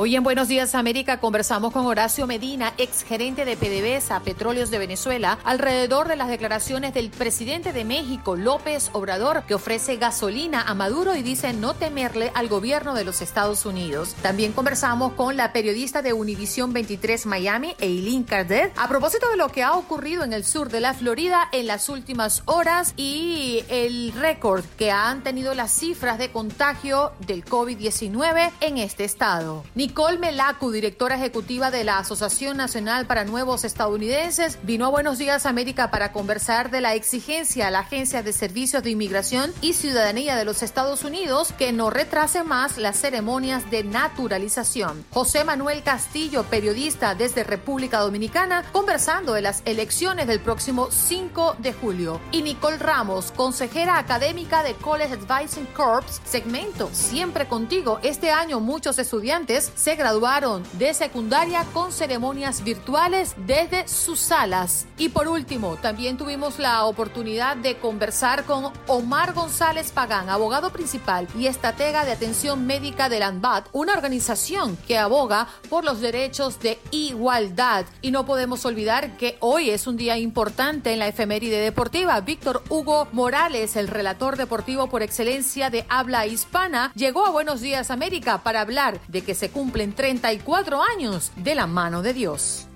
Hoy en Buenos Días América conversamos con Horacio Medina, ex gerente de PDVSA, Petróleos de Venezuela, alrededor de las declaraciones del presidente de México, López Obrador, que ofrece gasolina a Maduro y dice no temerle al gobierno de los Estados Unidos. También conversamos con la periodista de Univisión 23 Miami, Eileen Cardet, a propósito de lo que ha ocurrido en el sur de la Florida en las últimas horas y el récord que han tenido las cifras de contagio del COVID-19 en este estado. Nicole Melacu, directora ejecutiva de la Asociación Nacional para Nuevos Estadounidenses, vino a Buenos Días América para conversar de la exigencia a la Agencia de Servicios de Inmigración y Ciudadanía de los Estados Unidos que no retrase más las ceremonias de naturalización. José Manuel Castillo, periodista desde República Dominicana, conversando de las elecciones del próximo 5 de julio. Y Nicole Ramos, consejera académica de College Advising Corps, segmento Siempre contigo. Este año muchos estudiantes se graduaron de secundaria con ceremonias virtuales desde sus salas. Y por último, también tuvimos la oportunidad de conversar con Omar González Pagán, abogado principal y estratega de atención médica del ANBAT, una organización que aboga por los derechos de igualdad. Y no podemos olvidar que hoy es un día importante en la efeméride deportiva. Víctor Hugo Morales, el relator deportivo por excelencia de habla hispana, llegó a Buenos Días América para hablar de que se cumplen 34 años de la mano de Dios.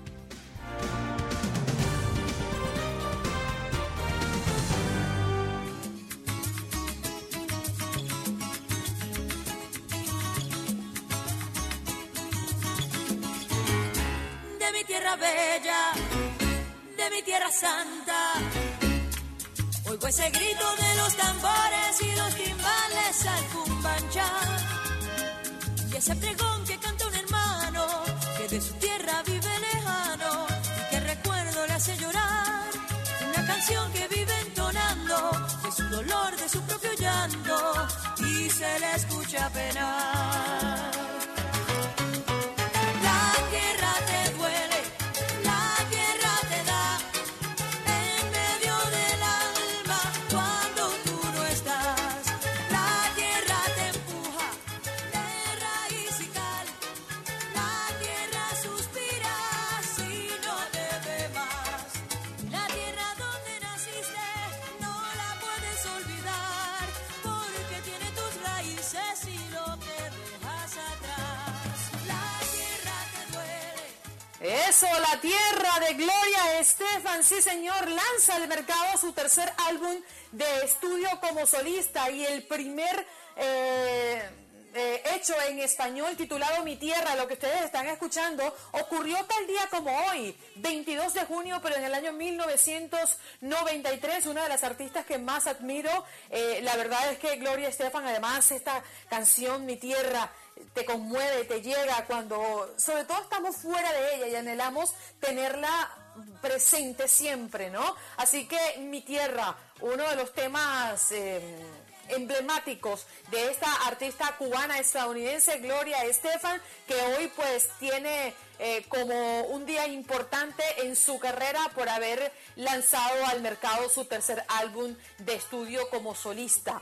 de mi tierra bella, de mi tierra santa. Oigo ese grito de los tambores y los timbales al cumbancha. Ese pregón que canta un hermano que de su tierra vive lejano y que recuerdo le hace llorar. Una canción que vive entonando de su dolor, de su propio llanto y se le escucha penar. Duele. Eso, la tierra de Gloria Estefan, sí señor, lanza al mercado su tercer álbum de estudio como solista y el primer eh, eh, hecho en español titulado Mi Tierra, lo que ustedes están escuchando, ocurrió tal día como hoy, 22 de junio, pero en el año 1993, una de las artistas que más admiro. Eh, la verdad es que Gloria Estefan, además, esta canción Mi Tierra te conmueve, te llega cuando, sobre todo estamos fuera de ella y anhelamos tenerla presente siempre, ¿no? Así que Mi Tierra, uno de los temas... Eh, emblemáticos de esta artista cubana estadounidense Gloria Estefan que hoy pues tiene eh, como un día importante en su carrera por haber lanzado al mercado su tercer álbum de estudio como solista.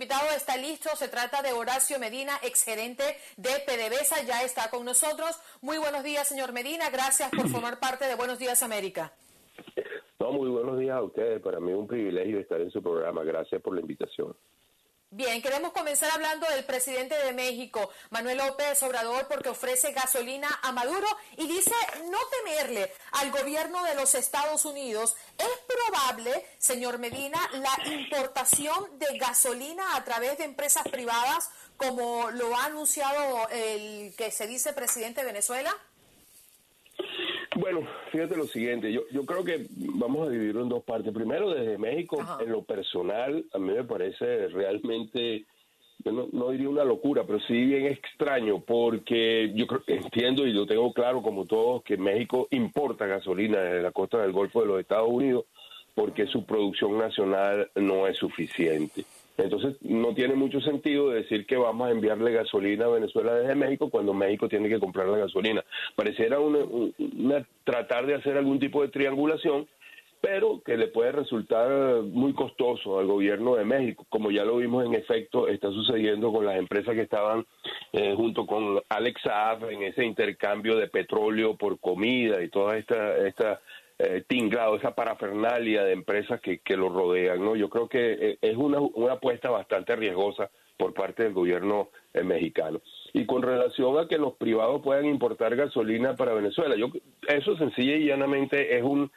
Invitado está listo. Se trata de Horacio Medina, exgerente de PDVSA. Ya está con nosotros. Muy buenos días, señor Medina. Gracias por formar parte de Buenos Días América. No, muy buenos días a ustedes. Para mí es un privilegio estar en su programa. Gracias por la invitación. Bien, queremos comenzar hablando del presidente de México, Manuel López Obrador, porque ofrece gasolina a Maduro y dice no temerle al gobierno de los Estados Unidos. ¿Es probable, señor Medina, la importación de gasolina a través de empresas privadas, como lo ha anunciado el que se dice presidente de Venezuela? Bueno, fíjate lo siguiente, yo, yo creo que vamos a dividirlo en dos partes. Primero, desde México, Ajá. en lo personal, a mí me parece realmente, yo no, no diría una locura, pero sí bien extraño, porque yo creo, entiendo y lo tengo claro como todos, que México importa gasolina desde la costa del Golfo de los Estados Unidos, porque su producción nacional no es suficiente. Entonces, no tiene mucho sentido decir que vamos a enviarle gasolina a Venezuela desde México cuando México tiene que comprar la gasolina. Pareciera una, una- tratar de hacer algún tipo de triangulación, pero que le puede resultar muy costoso al gobierno de México, como ya lo vimos en efecto, está sucediendo con las empresas que estaban eh, junto con Alex Saab en ese intercambio de petróleo por comida y toda esta, esta eh, tinglado, esa parafernalia de empresas que, que lo rodean. ¿no? Yo creo que eh, es una, una apuesta bastante riesgosa por parte del gobierno eh, mexicano. Y con relación a que los privados puedan importar gasolina para Venezuela, yo eso sencilla y llanamente es un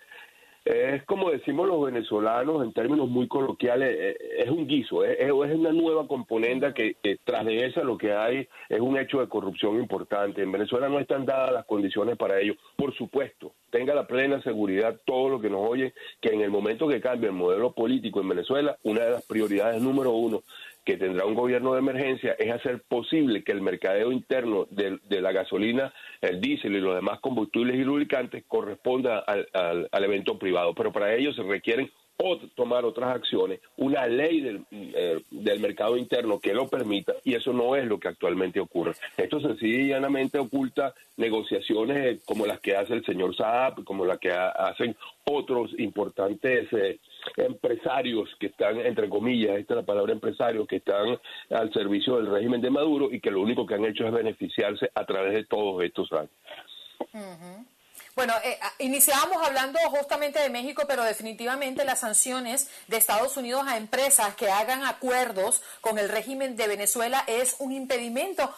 es como decimos los venezolanos en términos muy coloquiales, eh, es un guiso, es, es una nueva componenda que, que tras de esa lo que hay es un hecho de corrupción importante. En Venezuela no están dadas las condiciones para ello. Por supuesto, tenga la plena seguridad todo lo que nos oye, que en el momento que cambie el modelo político en Venezuela, una de las prioridades número uno que tendrá un gobierno de emergencia es hacer posible que el mercadeo interno de, de la gasolina, el diésel y los demás combustibles y lubricantes corresponda al, al- al evento privado. Pero para ello se requieren ot- tomar otras acciones, una ley del, eh, del mercado interno que lo permita, y eso no es lo que actualmente ocurre. Esto sencilla y llanamente oculta negociaciones eh, como las que hace el señor Saab, como las que ha- hacen otros importantes eh, empresarios que están, entre comillas, esta es la palabra empresarios, que están al servicio del régimen de Maduro y que lo único que han hecho es beneficiarse a través de todos estos años. Bueno, eh, ah, iniciábamos hablando justamente de México, pero definitivamente las sanciones de Estados Unidos a empresas que hagan acuerdos con el régimen de Venezuela es un impedimento.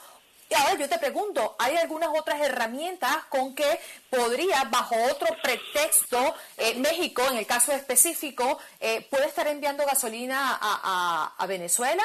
Y ahora yo te pregunto, ¿hay algunas otras herramientas con que podría, bajo otro pretexto, eh, México, en el caso específico, eh, puede estar enviando gasolina a, Venezuela?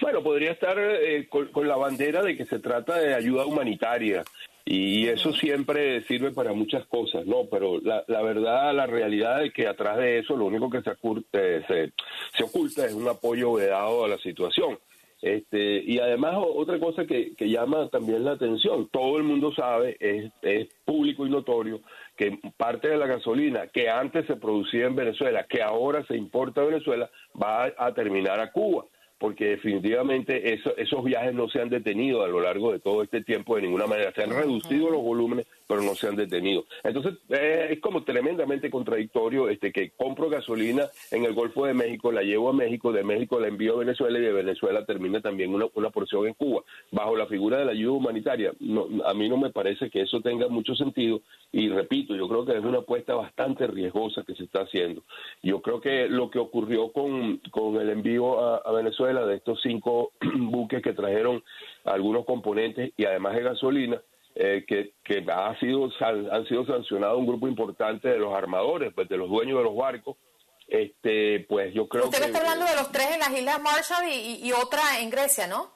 Bueno, podría estar eh, con la bandera de que se trata de ayuda humanitaria y eso siempre sirve para muchas cosas, ¿no? Pero la, la verdad, la realidad es que atrás de eso lo único que se, eh, se, se oculta es un apoyo vedado a la situación. Este, y además otra cosa que, que llama también la atención, todo el mundo sabe, es, es público y notorio, que parte de la gasolina que antes se producía en Venezuela, que ahora se importa a Venezuela, va a, a terminar a Cuba porque definitivamente eso- esos viajes no se han detenido a lo largo de todo este tiempo de ninguna manera. Se han reducido los volúmenes, pero no se han detenido. Entonces, eh, es como tremendamente contradictorio este que compro gasolina en el Golfo de México, la llevo a México, de México la envío a Venezuela y de Venezuela termina también una, una porción en Cuba, bajo la figura de la ayuda humanitaria. No, a mí no me parece que eso tenga mucho sentido y repito, yo creo que es una apuesta bastante riesgosa que se está haciendo. Yo creo que lo que ocurrió con, con el envío a, a Venezuela de estos cinco buques que trajeron algunos componentes y además de gasolina, eh, que, que ha sido, han sido sancionados un grupo importante de los armadores, pues de los dueños de los barcos, este, pues yo creo Usted que... está hablando de los tres en las Islas Marshall y, y- y otra en Grecia, ¿no?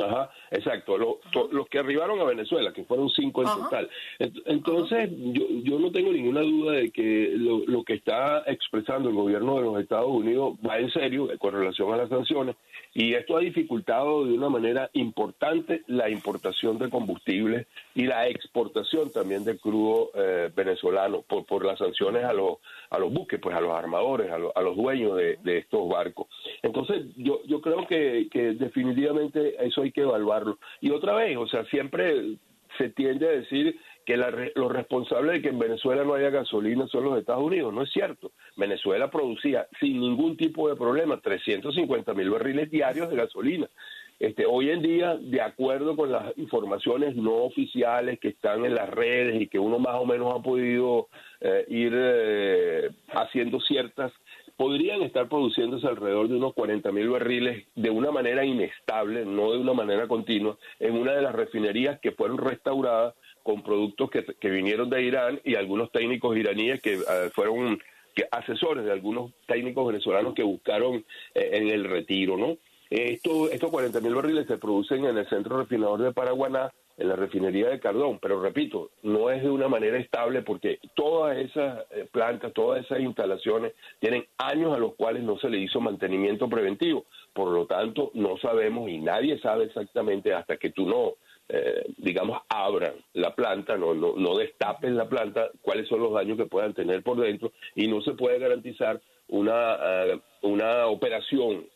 Ajá, exacto. Lo- to- los que arribaron a Venezuela, que fueron cinco en Ajá. total. Ent- Entonces, yo, yo no tengo ninguna duda de que lo, lo que está expresando el gobierno de los Estados Unidos va en serio con relación a las sanciones y esto ha dificultado de una manera importante la importación de combustibles y la exportación también de crudo eh, venezolano por, por las sanciones a los, a los buques, pues a los armadores, a, los- a los dueños de, de estos barcos. Entonces, yo, yo creo que, que definitivamente eso hay que evaluarlo. Y otra vez, o sea, siempre se tiende a decir que los responsables de que en Venezuela no haya gasolina son los Estados Unidos. No es cierto. Venezuela producía sin ningún tipo de problema 350 mil barriles diarios de gasolina. Este, hoy en día, de acuerdo con las informaciones no oficiales que están en las redes y que uno más o menos ha podido eh, ir eh, haciendo ciertas, podrían estar produciéndose alrededor de unos 40 mil barriles de una manera inestable, no de una manera continua, en una de las refinerías que fueron restauradas con productos que, que vinieron de Irán y algunos técnicos iraníes que eh, fueron asesores de algunos técnicos venezolanos que buscaron eh, en el retiro, ¿no? Esto, estos 40 mil barriles se producen en el centro refinador de Paraguaná, en la refinería de Cardón, pero repito, no es de una manera estable porque todas esas eh, plantas, todas esas instalaciones tienen años a los cuales no se le hizo mantenimiento preventivo. Por lo tanto, no sabemos y nadie sabe exactamente hasta que tú no, eh, digamos, abran la planta, no, no, no destapen la planta, cuáles son los daños que puedan tener por dentro y no se puede garantizar una, eh, una operación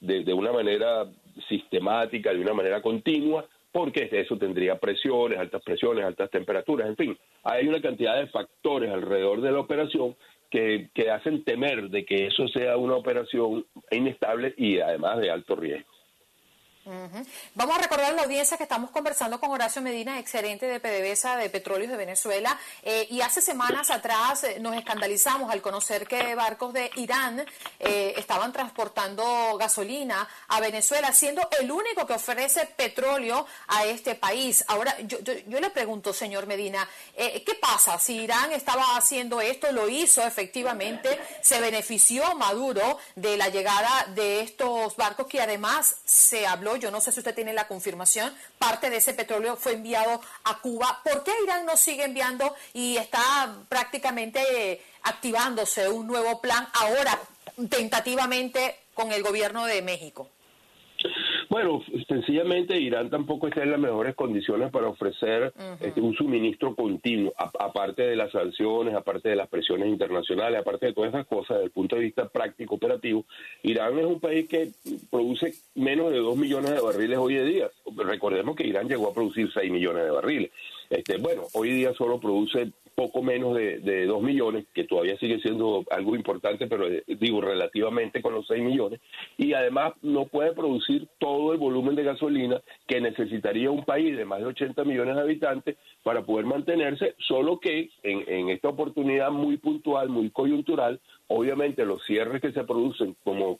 de, de una manera sistemática, de una manera continua, porque eso tendría presiones, altas presiones, altas temperaturas, en fin, hay una cantidad de factores alrededor de la operación que, que hacen temer de que eso sea una operación inestable y además de alto riesgo. Vamos a recordar a la audiencia que estamos conversando con Horacio Medina, exgerente de PDVSA de Petróleos de Venezuela, eh, y hace semanas atrás eh, nos escandalizamos al conocer que barcos de Irán eh, estaban transportando gasolina a Venezuela, siendo el único que ofrece petróleo a este país. Ahora, yo, yo, yo le pregunto, señor Medina, eh, ¿qué pasa si Irán estaba haciendo esto, lo hizo efectivamente, se benefició Maduro de la llegada de estos barcos que además se habló, yo no sé si usted tiene la confirmación, parte de ese petróleo fue enviado a Cuba. ¿Por qué Irán no sigue enviando y está prácticamente eh, activándose un nuevo plan ahora tentativamente con el gobierno de México? Bueno, sencillamente Irán tampoco está en las mejores condiciones para ofrecer este, un suministro continuo, a- aparte de las sanciones, aparte de las presiones internacionales, aparte de todas esas cosas, desde el punto de vista práctico operativo. Irán es un país que produce menos de 2 millones de barriles hoy en día. Recordemos que Irán llegó a producir 6 millones de barriles. Este, bueno, hoy día solo produce poco menos de, de 2 millones, que todavía sigue siendo algo importante, pero eh, digo relativamente con los 6 millones, y además no puede producir todo el volumen de gasolina que necesitaría un país de más de 80 millones de habitantes para poder mantenerse, solo que en, en esta oportunidad muy puntual, muy coyuntural, obviamente los cierres que se producen como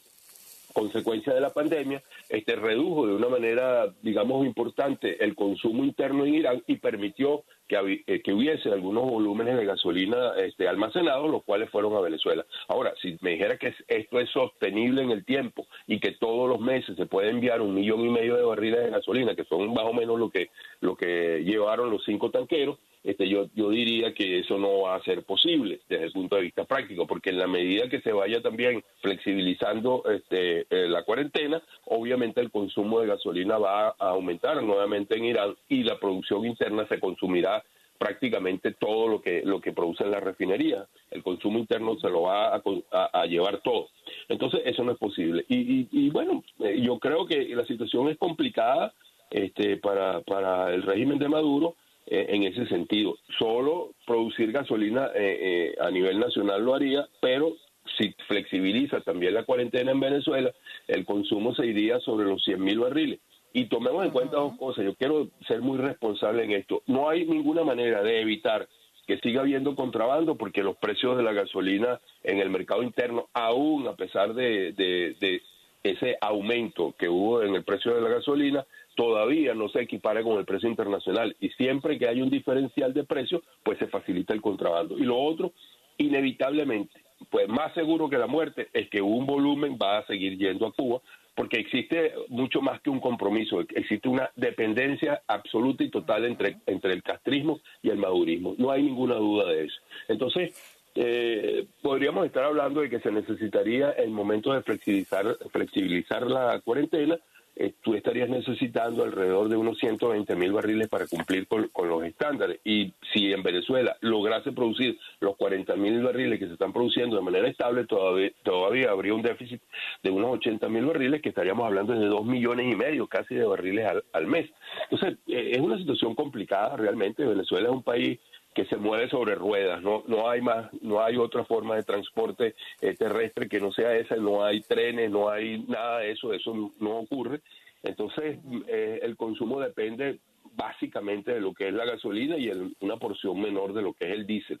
consecuencia de la pandemia, este redujo de una manera, digamos, importante el consumo interno en Irán y permitió que, eh, que hubiese algunos volúmenes de gasolina este, almacenados, los cuales fueron a Venezuela. Ahora, si me dijera que es- esto es sostenible en el tiempo y que todos los meses se puede enviar un millón y medio de barriles de gasolina, que son más o menos lo que, lo que llevaron los cinco tanqueros, este, yo, yo diría que eso no va a ser posible desde el punto de vista práctico, porque en la medida que se vaya también flexibilizando este, eh, la cuarentena, obviamente el consumo de gasolina va a aumentar nuevamente en Irán y la producción interna se consumirá prácticamente todo lo que lo que produce la refinería. El consumo interno se lo va a, a- a llevar todo. Entonces eso no es posible. Y, y- y bueno, eh, yo creo que la situación es complicada este, para, para el régimen de Maduro eh, en ese sentido. Solo producir gasolina eh, eh, a nivel nacional lo haría, pero si flexibiliza también la cuarentena en Venezuela, el consumo se iría sobre los 100 mil barriles. Y tomemos en cuenta dos cosas. Yo quiero ser muy responsable en esto. No hay ninguna manera de evitar que siga habiendo contrabando porque los precios de la gasolina en el mercado interno, aún a pesar de, de- de ese aumento que hubo en el precio de la gasolina, todavía no se equipara con el precio internacional. Y siempre que hay un diferencial de precio, pues se facilita el contrabando. Y lo otro, inevitablemente, pues más seguro que la muerte es que un volumen va a seguir yendo a Cuba, porque existe mucho más que un compromiso, existe una dependencia absoluta y total entre, entre el castrismo y el madurismo. No hay ninguna duda de eso. Entonces, eh, podríamos estar hablando de que se necesitaría el momento de flexibilizar, flexibilizar la cuarentena. Eh, tú estarías necesitando alrededor de unos 120 mil barriles para cumplir con, con los estándares. Y si en Venezuela lograse producir los 40 mil barriles que se están produciendo de manera estable, todavía, todavía habría un déficit de unos 80 mil barriles, que estaríamos hablando de 2 millones y medio casi de barriles al, al mes. Entonces, eh, es una situación complicada realmente. Venezuela es un país que se mueve sobre ruedas, no no hay más, no hay otra forma de transporte eh, terrestre que no sea esa, no hay trenes, no hay nada de eso, eso no, ocurre. Entonces, eh, el consumo depende básicamente de lo que es la gasolina y una porción menor de lo que es el diésel.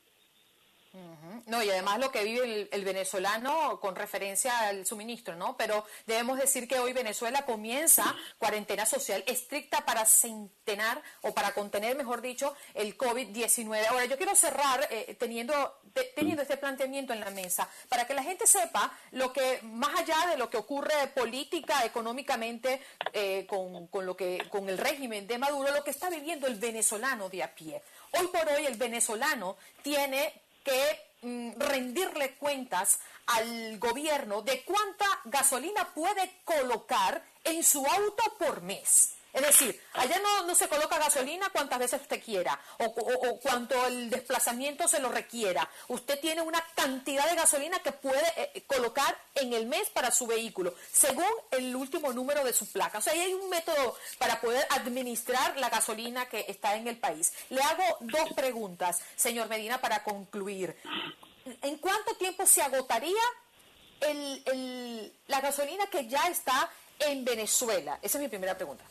No, y además lo que vive el, venezolano con referencia al suministro, ¿no? Pero debemos decir que hoy Venezuela comienza cuarentena social estricta para centenar o para contener, mejor dicho, el COVID-19. Ahora, yo quiero cerrar eh, teniendo, te- teniendo este planteamiento en la mesa para que la gente sepa lo que, más allá de lo que ocurre política, económicamente, eh, con, con lo que, con el régimen de Maduro, lo que está viviendo el venezolano de a pie. Hoy por hoy el venezolano tiene que mm, rendirle cuentas al gobierno de cuánta gasolina puede colocar en su auto por mes. Es decir, allá no, se coloca gasolina cuantas veces usted quiera o, o- cuanto el desplazamiento se lo requiera. Usted tiene una cantidad de gasolina que puede eh, colocar en el mes para su vehículo, según el último número de su placa. O sea, ahí hay un método para poder administrar la gasolina que está en el país. Le hago dos preguntas, señor Medina, para concluir. ¿En cuánto tiempo se agotaría el- la gasolina que ya está en Venezuela? Esa es mi primera pregunta.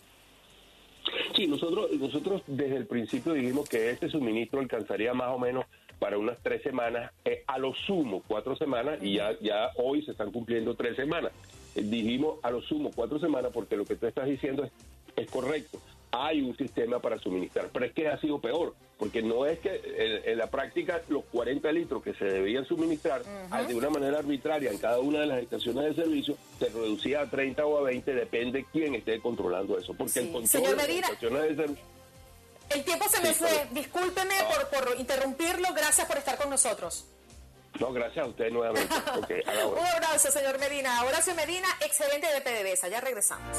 Sí, nosotros, nosotros desde el principio dijimos que este suministro alcanzaría más o menos para unas tres semanas, eh, a lo sumo cuatro semanas, y ya, ya hoy se están cumpliendo tres semanas. Eh, dijimos a lo sumo cuatro semanas porque lo que tú estás diciendo es, es correcto. Hay un sistema para suministrar, pero es que ha sido peor, porque no es que en, en la práctica los 40 litros que se debían suministrar ah, de una manera arbitraria en cada una de las estaciones de servicio se reducía a 30 o a 20, depende quién esté controlando eso, porque el control Señor de las estaciones de servicio El tiempo se me Sí, fue. Discúlpeme por, por interrumpirlo. Gracias por estar con nosotros. No, gracias a usted nuevamente. Ok, a Un abrazo, señor Medina. Horacio Medina, excelente de PDVSA. Ya regresamos.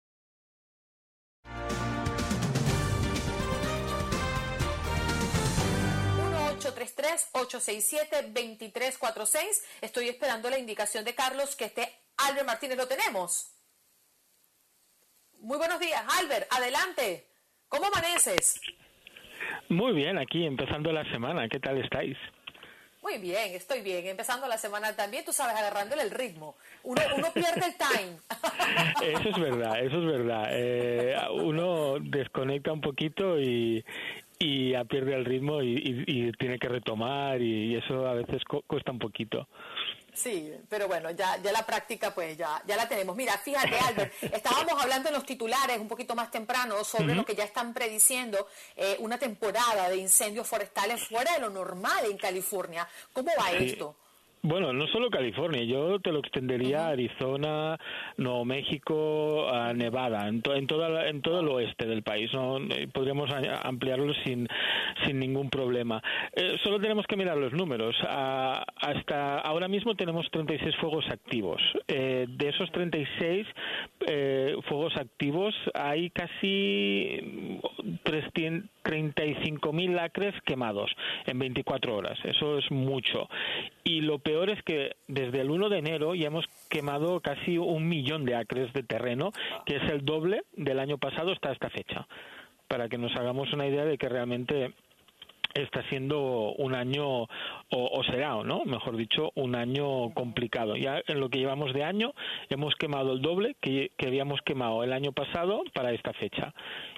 833-867-2346. Estoy esperando la indicación de Carlos que esté Albert Martínez. ¿Lo tenemos? Muy buenos días, Albert. Adelante. ¿Cómo amaneces? Muy bien, aquí empezando la semana. ¿Qué tal estáis? Muy bien, estoy bien. Empezando la semana también, tú sabes, agarrándole el ritmo. Uno, uno pierde el time. Eso es verdad, eso es verdad. Eh, uno desconecta un poquito y, y ya pierde el ritmo y, y- y tiene que retomar y, y eso a veces cu- cuesta un poquito. Sí, pero bueno, ya, ya la práctica pues ya, ya la tenemos. Mira, fíjate Albert, estábamos hablando en los titulares un poquito más temprano sobre lo que ya están prediciendo eh, una temporada de incendios forestales fuera de lo normal en California. ¿Cómo va Sí. esto? Bueno, no solo California, yo te lo extendería a Arizona, Nuevo México, a Nevada, en, to- en, toda la- en todo el oeste del país. ¿no? Eh, Podríamos ampliarlo sin, sin ningún problema. Eh, solo tenemos que mirar los números. A- hasta ahora mismo tenemos 36 fuegos activos. Eh, de esos 36 eh, fuegos activos hay casi 300 35.000 acres quemados en 24 horas. Eso es mucho. Y lo peor es que desde el 1 de enero ya hemos quemado casi un millón de acres de terreno, que es el doble del año pasado hasta esta fecha. Para que nos hagamos una idea de que realmente está siendo un año, o, o será, ¿no? Mejor dicho, un año complicado. Ya en lo que llevamos de año hemos quemado el doble que, que habíamos quemado el año pasado para esta fecha.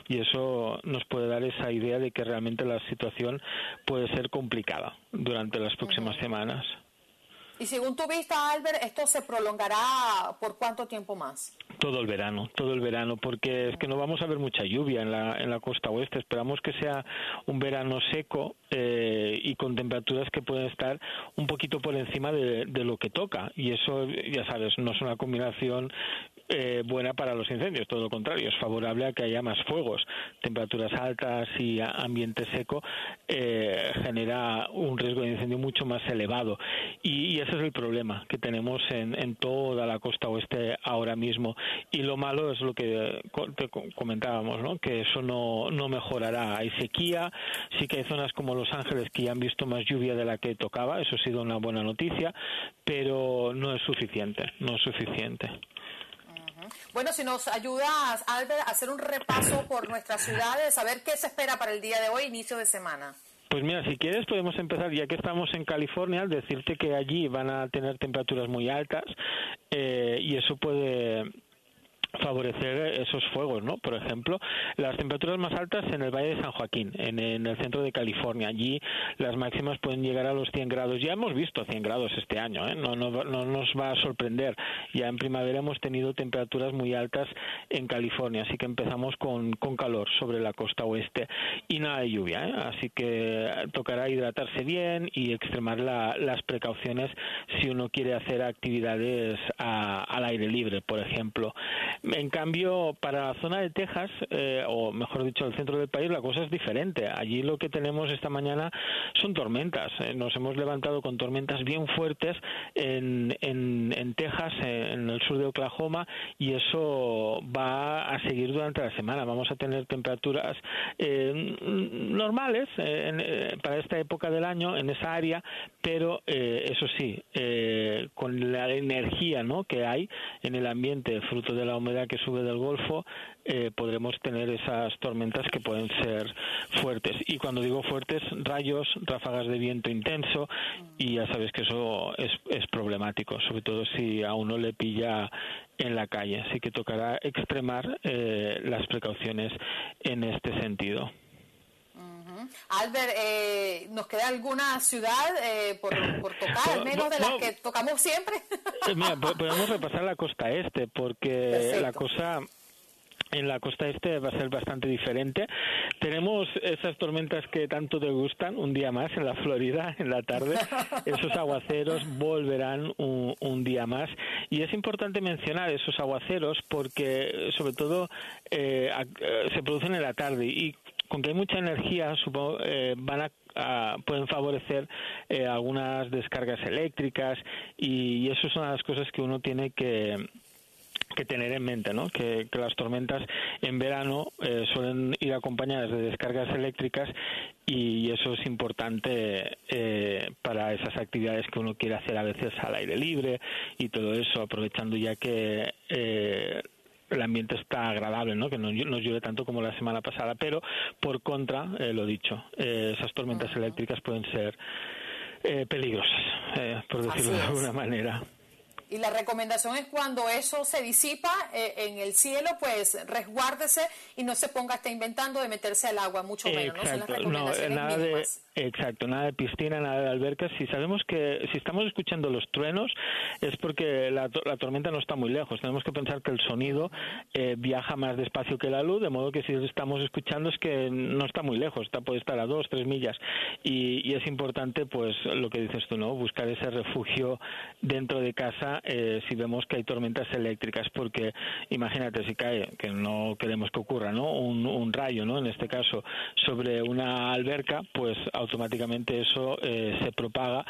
Y eso nos puede dar esa idea de que realmente la situación puede ser complicada durante las próximas semanas. Y según tu vista, Albert, ¿esto se prolongará por cuánto tiempo más? Todo el verano, todo el verano, porque es que no vamos a ver mucha lluvia en la, en la costa oeste. Esperamos que sea un verano seco eh, y con temperaturas que pueden estar un poquito por encima de, de lo que toca. Y eso, ya sabes, no es una combinación eh, buena para los incendios, todo lo contrario, es favorable a que haya más fuegos. Temperaturas altas y ambiente seco eh, genera un riesgo de incendio mucho más elevado. Y, y ese es el problema que tenemos en, en toda la costa oeste ahora mismo. Y lo malo es lo que co- comentábamos, ¿no? que eso no, no mejorará. Hay sequía, sí que hay zonas como Los Ángeles que ya han visto más lluvia de la que tocaba, eso ha sido una buena noticia, pero no es suficiente, no es suficiente. Bueno, si nos ayudas, Albert, a hacer un repaso por nuestras ciudades, a ver qué se espera para el día de hoy, inicio de semana. Pues mira, si quieres podemos empezar, ya que estamos en California, decirte que allí van a tener temperaturas muy altas eh, y eso puede favorecer esos fuegos, ¿no? Por ejemplo, las temperaturas más altas en el Valle de San Joaquín, en, el centro de California. Allí las máximas pueden llegar a los 100 grados. Ya hemos visto 100 grados este año, ¿eh? no, no, no nos va a sorprender. Ya en primavera hemos tenido temperaturas muy altas en California, así que empezamos con, con calor sobre la costa oeste y nada de lluvia, ¿eh? así que tocará hidratarse bien y extremar la- las precauciones si uno quiere hacer actividades al aire libre, por ejemplo. En cambio, para la zona de Texas, eh, o mejor dicho, el centro del país, la cosa es diferente. Allí lo que tenemos esta mañana son tormentas. Eh, Nos hemos levantado con tormentas bien fuertes en, en, en Texas, en el sur de Oklahoma, y eso va a seguir durante la semana. Vamos a tener temperaturas eh, normales eh, eh, para esta época del año en esa área, pero eso sí, con la energía ¿no? que hay en el ambiente, fruto de la que sube del Golfo, eh, podremos tener esas tormentas que pueden ser fuertes. Y cuando digo fuertes, rayos, ráfagas de viento intenso, y ya sabes que eso es, es problemático, sobre todo si a uno le pilla en la calle. Así que tocará extremar eh, las precauciones en este sentido. Albert, eh, ¿nos queda alguna ciudad eh, por, por tocar, al menos de las que tocamos siempre? Eh, Mira, po- podemos repasar la costa este, porque Perfecto. la cosa en la costa este va a ser bastante diferente. Tenemos esas tormentas que tanto te gustan un día más en la Florida, en la tarde. Esos aguaceros volverán un, un día más. Y es importante mencionar esos aguaceros porque, sobre todo, eh, eh, se producen en la tarde y con que hay mucha energía, supongo, eh, van a pueden favorecer eh, algunas descargas eléctricas y, y eso son las cosas que uno tiene que que tener en mente, ¿no? Que, que las tormentas en verano eh, suelen ir acompañadas de descargas eléctricas y, eso es importante eh, para esas actividades que uno quiere hacer a veces al aire libre y todo eso, aprovechando ya que eh, el ambiente está agradable, ¿no? que no, no llueve tanto como la semana pasada, pero por contra, eh, lo dicho, eh, esas tormentas eléctricas pueden ser eh, peligrosas, eh, por decirlo de alguna manera. Y la recomendación es cuando eso se disipa eh, en el cielo, pues resguárdese y no se ponga hasta inventando de meterse al agua, mucho menos. ¿no? Son las Exacto, no, nada de. Exacto, nada de piscina, nada de albercas. Si sabemos que, si estamos escuchando los truenos, es porque la, la tormenta no está muy lejos. Tenemos que pensar que el sonido eh, viaja más despacio que la luz, de modo que si estamos escuchando es que no está muy lejos, está, puede estar a dos, tres millas. Y, y es importante, pues, lo que dices tú, ¿no? Buscar ese refugio dentro de casa eh, si vemos que hay tormentas eléctricas, porque imagínate si cae, que no queremos que ocurra, ¿no? Un, un rayo, ¿no? En este caso, sobre una alberca, pues automáticamente eso eh, se propaga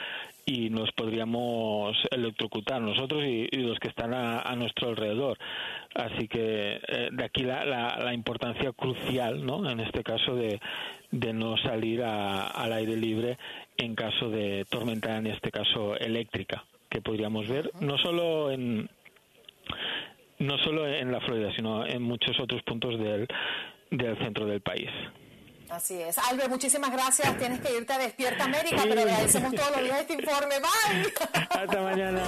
y nos podríamos electrocutar nosotros y, y los que están a, a nuestro alrededor. Así que eh, de aquí la, la, la importancia crucial, ¿no? En este caso de, de no salir a- al aire libre en caso de tormenta, en este caso eléctrica, que podríamos ver no solo en no solo en la Florida, sino en muchos otros puntos del, del centro del país. Así es. Albert, muchísimas gracias. Tienes que irte a Despierta América, pero agradecemos todos los días este informe. Bye. Hasta mañana.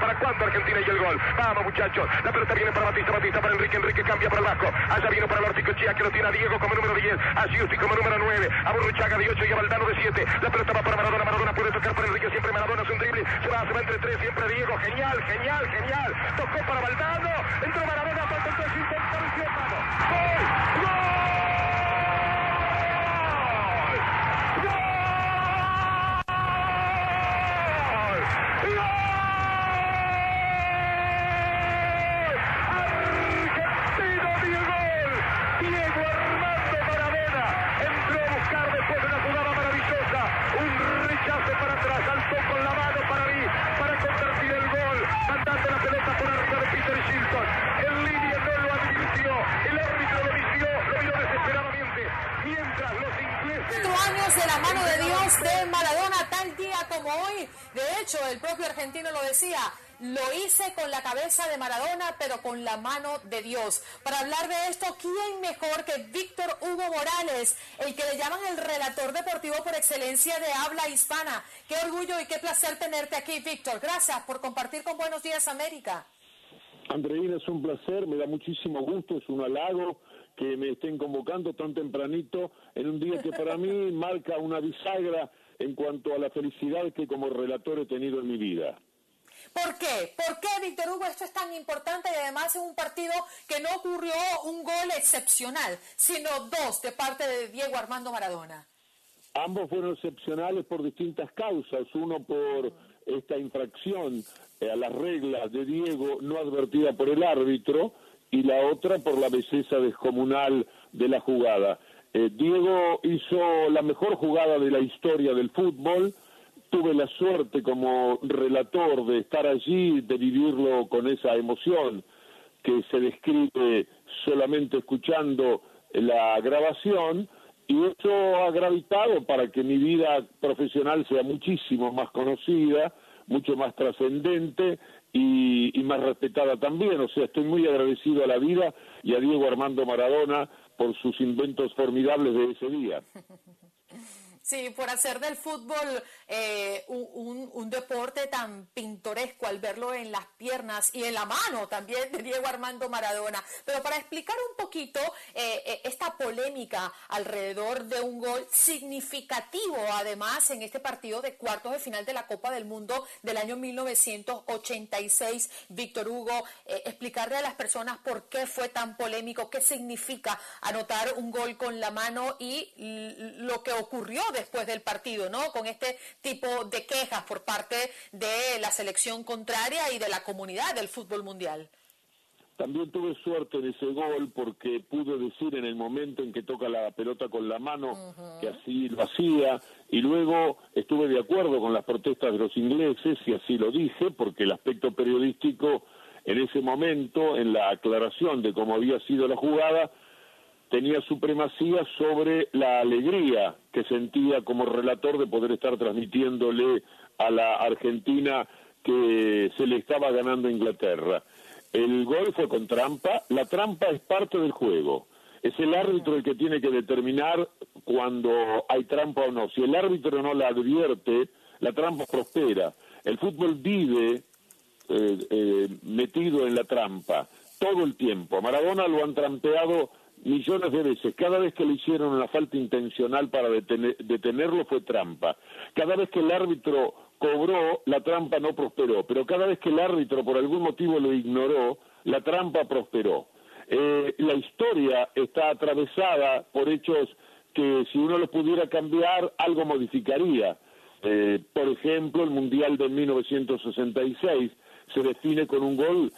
¿Para cuándo Argentina y el gol? Vamos, muchachos. La pelota viene para Batista, Batista para Enrique, Enrique cambia para el. Allá vino para el Chía que lo tiene a Diego como número 10, a Giusti como número 9, a Burruchaga de 8 y a Valdano de 7. La pelota va para Maradona, Maradona puede tocar para Enrique, siempre Maradona es un drible. Se va, se va entre tres, siempre Diego. Genial, genial, genial. Tocó para Valdano, entró Maradona, falta el 3, intervención, vamos. ¡Gol! ¡Gol! Mientras los ingleses. Cuatro años de la mano de Dios de Maradona, tal día como hoy. De hecho, el propio argentino lo decía. Lo hice con la cabeza de Maradona, pero con la mano de Dios. Para hablar de esto, ¿quién mejor que Víctor Hugo Morales, el que le llaman el relator deportivo por excelencia de habla hispana? Qué orgullo y qué placer tenerte aquí, Víctor. Gracias por compartir con Buenos Días América. Andreina, es un placer, me da muchísimo gusto, es un halago que me estén convocando tan tempranito en un día que para mí marca una bisagra en cuanto a la felicidad que como relator he tenido en mi vida. ¿Por qué? ¿Por qué, Víctor Hugo, esto es tan importante y además es un partido que no ocurrió un gol excepcional, sino dos de parte de Diego Armando Maradona? Ambos fueron excepcionales por distintas causas, uno por esta infracción eh, a las reglas de Diego no advertida por el árbitro y la otra por la belleza descomunal de la jugada. Eh, Diego hizo la mejor jugada de la historia del fútbol, tuve la suerte como relator de estar allí, de vivirlo con esa emoción que se describe solamente escuchando la grabación y eso ha gravitado para que mi vida profesional sea muchísimo más conocida, mucho más trascendente y, y más respetada también. O sea, estoy muy agradecido a la vida y a Diego Armando Maradona por sus inventos formidables de ese día. Sí, por hacer del fútbol eh, un, deporte tan pintoresco al verlo en las piernas y en la mano también de Diego Armando Maradona. Pero para explicar un poquito eh, eh, esta polémica alrededor de un gol significativo, además, en este partido de cuartos de final de la Copa del Mundo del año 1986, Víctor Hugo, eh, explicarle a las personas por qué fue tan polémico, qué significa anotar un gol con la mano y lo que ocurrió después del partido, ¿no? Con este tipo de quejas por parte de la selección contraria y de la comunidad del fútbol mundial. También tuve suerte en ese gol porque pude decir en el momento en que toca la pelota con la mano que así lo hacía y luego estuve de acuerdo con las protestas de los ingleses y así lo dije porque el aspecto periodístico en ese momento, en la aclaración de cómo había sido la jugada, tenía supremacía sobre la alegría que sentía como relator de poder estar transmitiéndole a la Argentina que se le estaba ganando a Inglaterra. El gol fue con trampa, la trampa es parte del juego Es el árbitro el que tiene que determinar cuando hay trampa o no. Si el árbitro no la advierte, la trampa prospera. El fútbol vive eh, eh, metido en la trampa todo el tiempo. Maradona lo han trampeado millones de veces. Cada vez que le hicieron una falta intencional para detener- detenerlo fue trampa. Cada vez que el árbitro cobró, la trampa no prosperó. Pero cada vez que el árbitro por algún motivo lo ignoró, la trampa prosperó. Eh, la historia está atravesada por hechos que si uno los pudiera cambiar, algo modificaría. Eh, por ejemplo, el Mundial de 1966 se define con un gol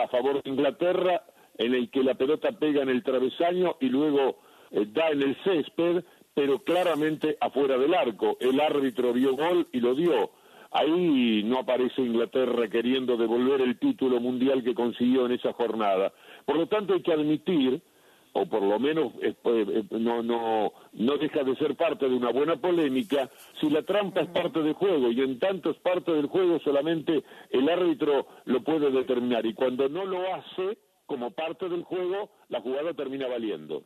a favor de Inglaterra en el que la pelota pega en el travesaño y luego eh, da en el césped, pero claramente afuera del arco. El árbitro vio gol y lo dio. Ahí no aparece Inglaterra queriendo devolver el título mundial que consiguió en esa jornada. Por lo tanto, hay que admitir o por lo menos eh, eh, no, no, no deja de ser parte de una buena polémica, si la trampa es parte del juego y en tanto es parte del juego solamente el árbitro lo puede determinar y cuando no lo hace como parte del juego, la jugada termina valiendo.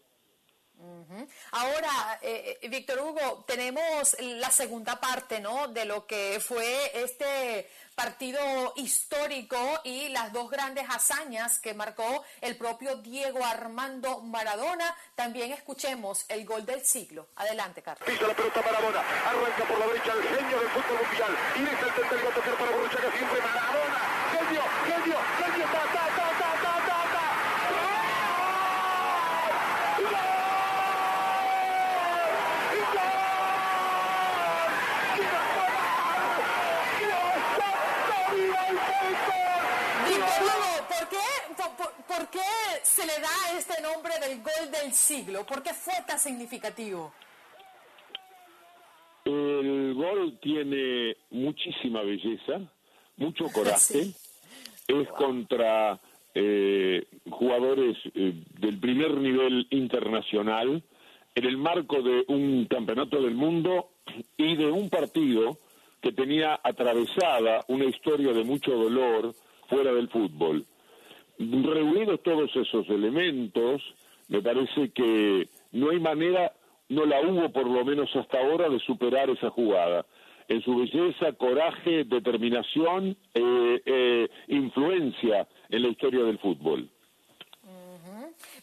Ahora, eh, eh, Víctor Hugo, tenemos la segunda parte, ¿no? De lo que fue este partido histórico y las dos grandes hazañas que marcó el propio Diego Armando Maradona. También escuchemos el gol del siglo. Adelante, Carlos. Pisa la pelota Maradona, arranca por la derecha el genio del fútbol mundial. Y es el tocar para Borruchaga siempre Maradona. Genio, genio, genio, ta, ta, ta, ta, ta, ta, ta. ¡Gol! ¡Gol! Víctor Hugo, ¿por qué, por, qué se le da este nombre del gol del siglo? ¿Por qué fue tan significativo? El gol tiene muchísima belleza, mucho coraje, es contra eh, jugadores eh, del primer nivel internacional en el marco de un campeonato del mundo y de un partido que tenía atravesada una historia de mucho dolor fuera del fútbol. Reunidos todos esos elementos, me parece que no hay manera, no la hubo por lo menos hasta ahora, de superar esa jugada. En su belleza, coraje, determinación, eh, eh, influencia en la historia del fútbol.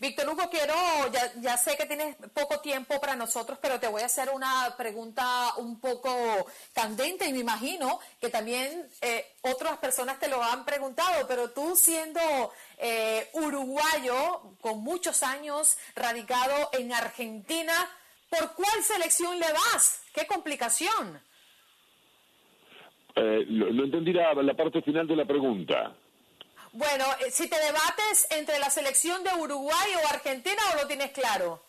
Víctor Hugo, quiero, ya, ya sé que tienes poco tiempo para nosotros, pero te voy a hacer una pregunta un poco candente y me imagino que también eh, otras personas te lo han preguntado, pero tú siendo eh, uruguayo con muchos años radicado en Argentina, ¿por cuál selección le vas? ¡Qué complicación! Eh, no entendí la parte final de la pregunta. Bueno, eh, si te debates entre la selección de Uruguay o Argentina o lo tienes claro.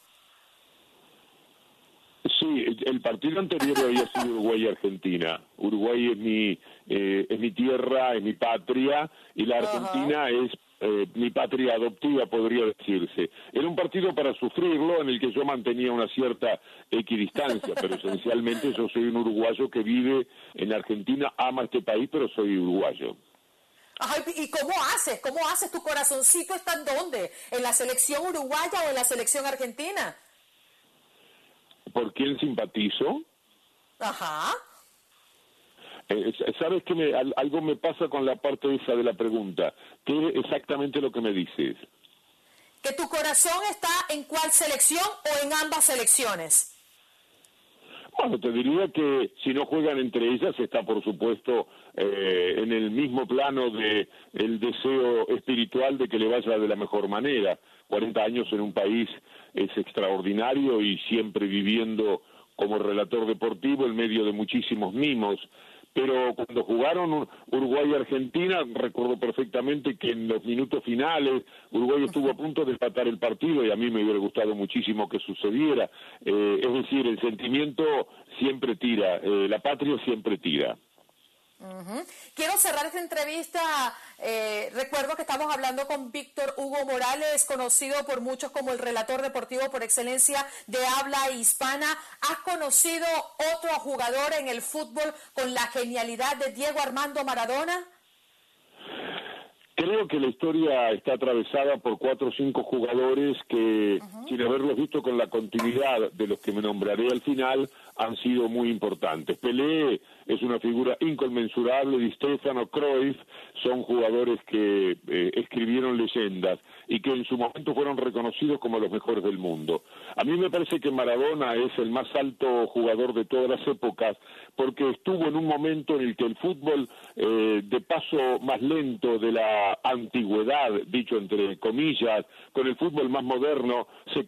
Sí, el partido anterior había sido Uruguay-Argentina. Uruguay es mi, eh, es mi tierra, es mi patria, y la Argentina es eh, mi patria adoptiva, podría decirse. Era un partido para sufrirlo, en el que yo mantenía una cierta equidistancia, pero esencialmente yo soy un uruguayo que vive en Argentina, ama este país, pero soy uruguayo. Ay, ¿Y cómo haces? ¿Cómo haces? ¿Tu corazoncito está en dónde? ¿En la selección uruguaya o en la selección argentina? ¿Por quién simpatizo? Ajá. Eh, ¿Sabes que me, al- algo me pasa con la parte esa de la pregunta? ¿Qué es exactamente lo que me dices? ¿Que tu corazón está en cuál selección o en ambas selecciones? Bueno, te diría que si no juegan entre ellas está, por supuesto, eh, en el mismo plano de el deseo espiritual de que le vaya de la mejor manera. 40 años en un país es extraordinario y siempre viviendo como relator deportivo en medio de muchísimos mimos. Pero cuando jugaron Uruguay y Argentina, recuerdo perfectamente que en los minutos finales Uruguay estuvo a punto de empatar el partido y a mí me hubiera gustado muchísimo que sucediera. Eh, es decir, el sentimiento siempre tira, eh, la patria siempre tira. Ujú. Quiero cerrar esta entrevista. eh, recuerdo que estamos hablando con Víctor Hugo Morales, conocido por muchos como el relator deportivo por excelencia de habla hispana. ¿Has conocido otro jugador en el fútbol con la genialidad de Diego Armando Maradona? Creo que la historia está atravesada por cuatro o cinco jugadores que, sin haberlos visto con la continuidad de los que me nombraré al final, han sido muy importantes. Pelé es una figura inconmensurable, Di Stefano, Cruyff son jugadores que eh, escribieron leyendas y que en su momento fueron reconocidos como los mejores del mundo. A mí me parece que Maradona es el más alto jugador de todas las épocas porque estuvo en un momento en el que el fútbol eh, de paso más lento de la antigüedad, dicho entre comillas, con el fútbol más moderno se,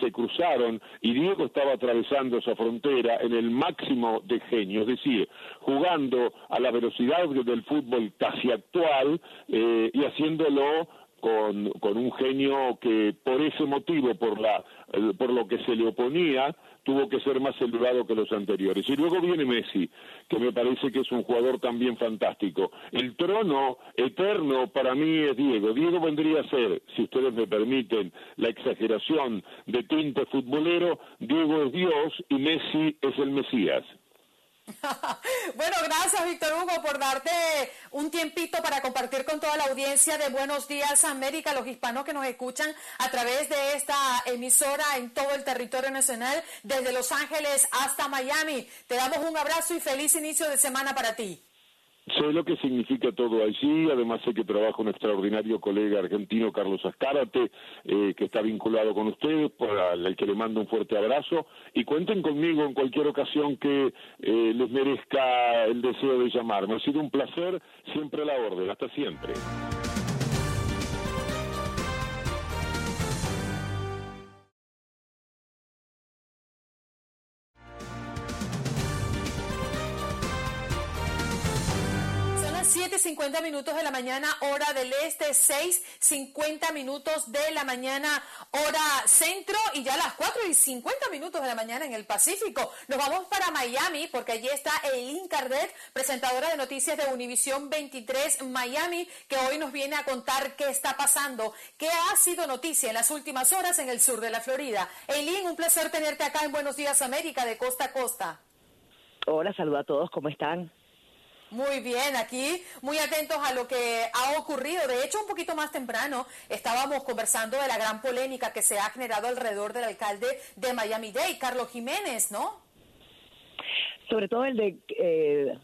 se cruzaron y Diego estaba atravesando esa frontera en el máximo de genio, es decir, jugando a la velocidad del fútbol casi actual eh, y haciéndolo con, con un genio que por ese motivo, por, la, por lo que se le oponía, tuvo que ser más celebrado que los anteriores. Y luego viene Messi, que me parece que es un jugador también fantástico. El trono eterno para mí es Diego. Diego vendría a ser, si ustedes me permiten la exageración de tinte futbolero, Diego es Dios y Messi es el Mesías. Bueno, gracias Víctor Hugo por darte un tiempito para compartir con toda la audiencia de Buenos Días América, los hispanos que nos escuchan a través de esta emisora en todo el territorio nacional, desde Los Ángeles hasta Miami. Te damos un abrazo y feliz inicio de semana para ti. Sé lo que significa todo allí, además sé que trabaja un extraordinario colega argentino, Carlos Azcárate, eh, que está vinculado con ustedes, al que le mando un fuerte abrazo, y cuenten conmigo en cualquier ocasión que eh, les merezca el deseo de llamarme. Ha sido un placer, siempre a la orden, hasta siempre. 7.50 minutos de la mañana, hora del este, 6.50 minutos de la mañana, hora centro, y ya las 4.50 minutos de la mañana en el Pacífico. Nos vamos para Miami, porque allí está Eileen Cardet, presentadora de noticias de Univisión 23 Miami, que hoy nos viene a contar qué está pasando, qué ha sido noticia en las últimas horas en el sur de la Florida. Eileen, un placer tenerte acá en Buenos Días América, de costa a costa. Hola, saludo a todos, ¿cómo están? Muy bien, aquí muy atentos a lo que ha ocurrido. De hecho, un poquito más temprano estábamos conversando de la gran polémica que se ha generado alrededor del alcalde de Miami-Dade, Carlos Jiménez, ¿no? Sobre todo el de eh,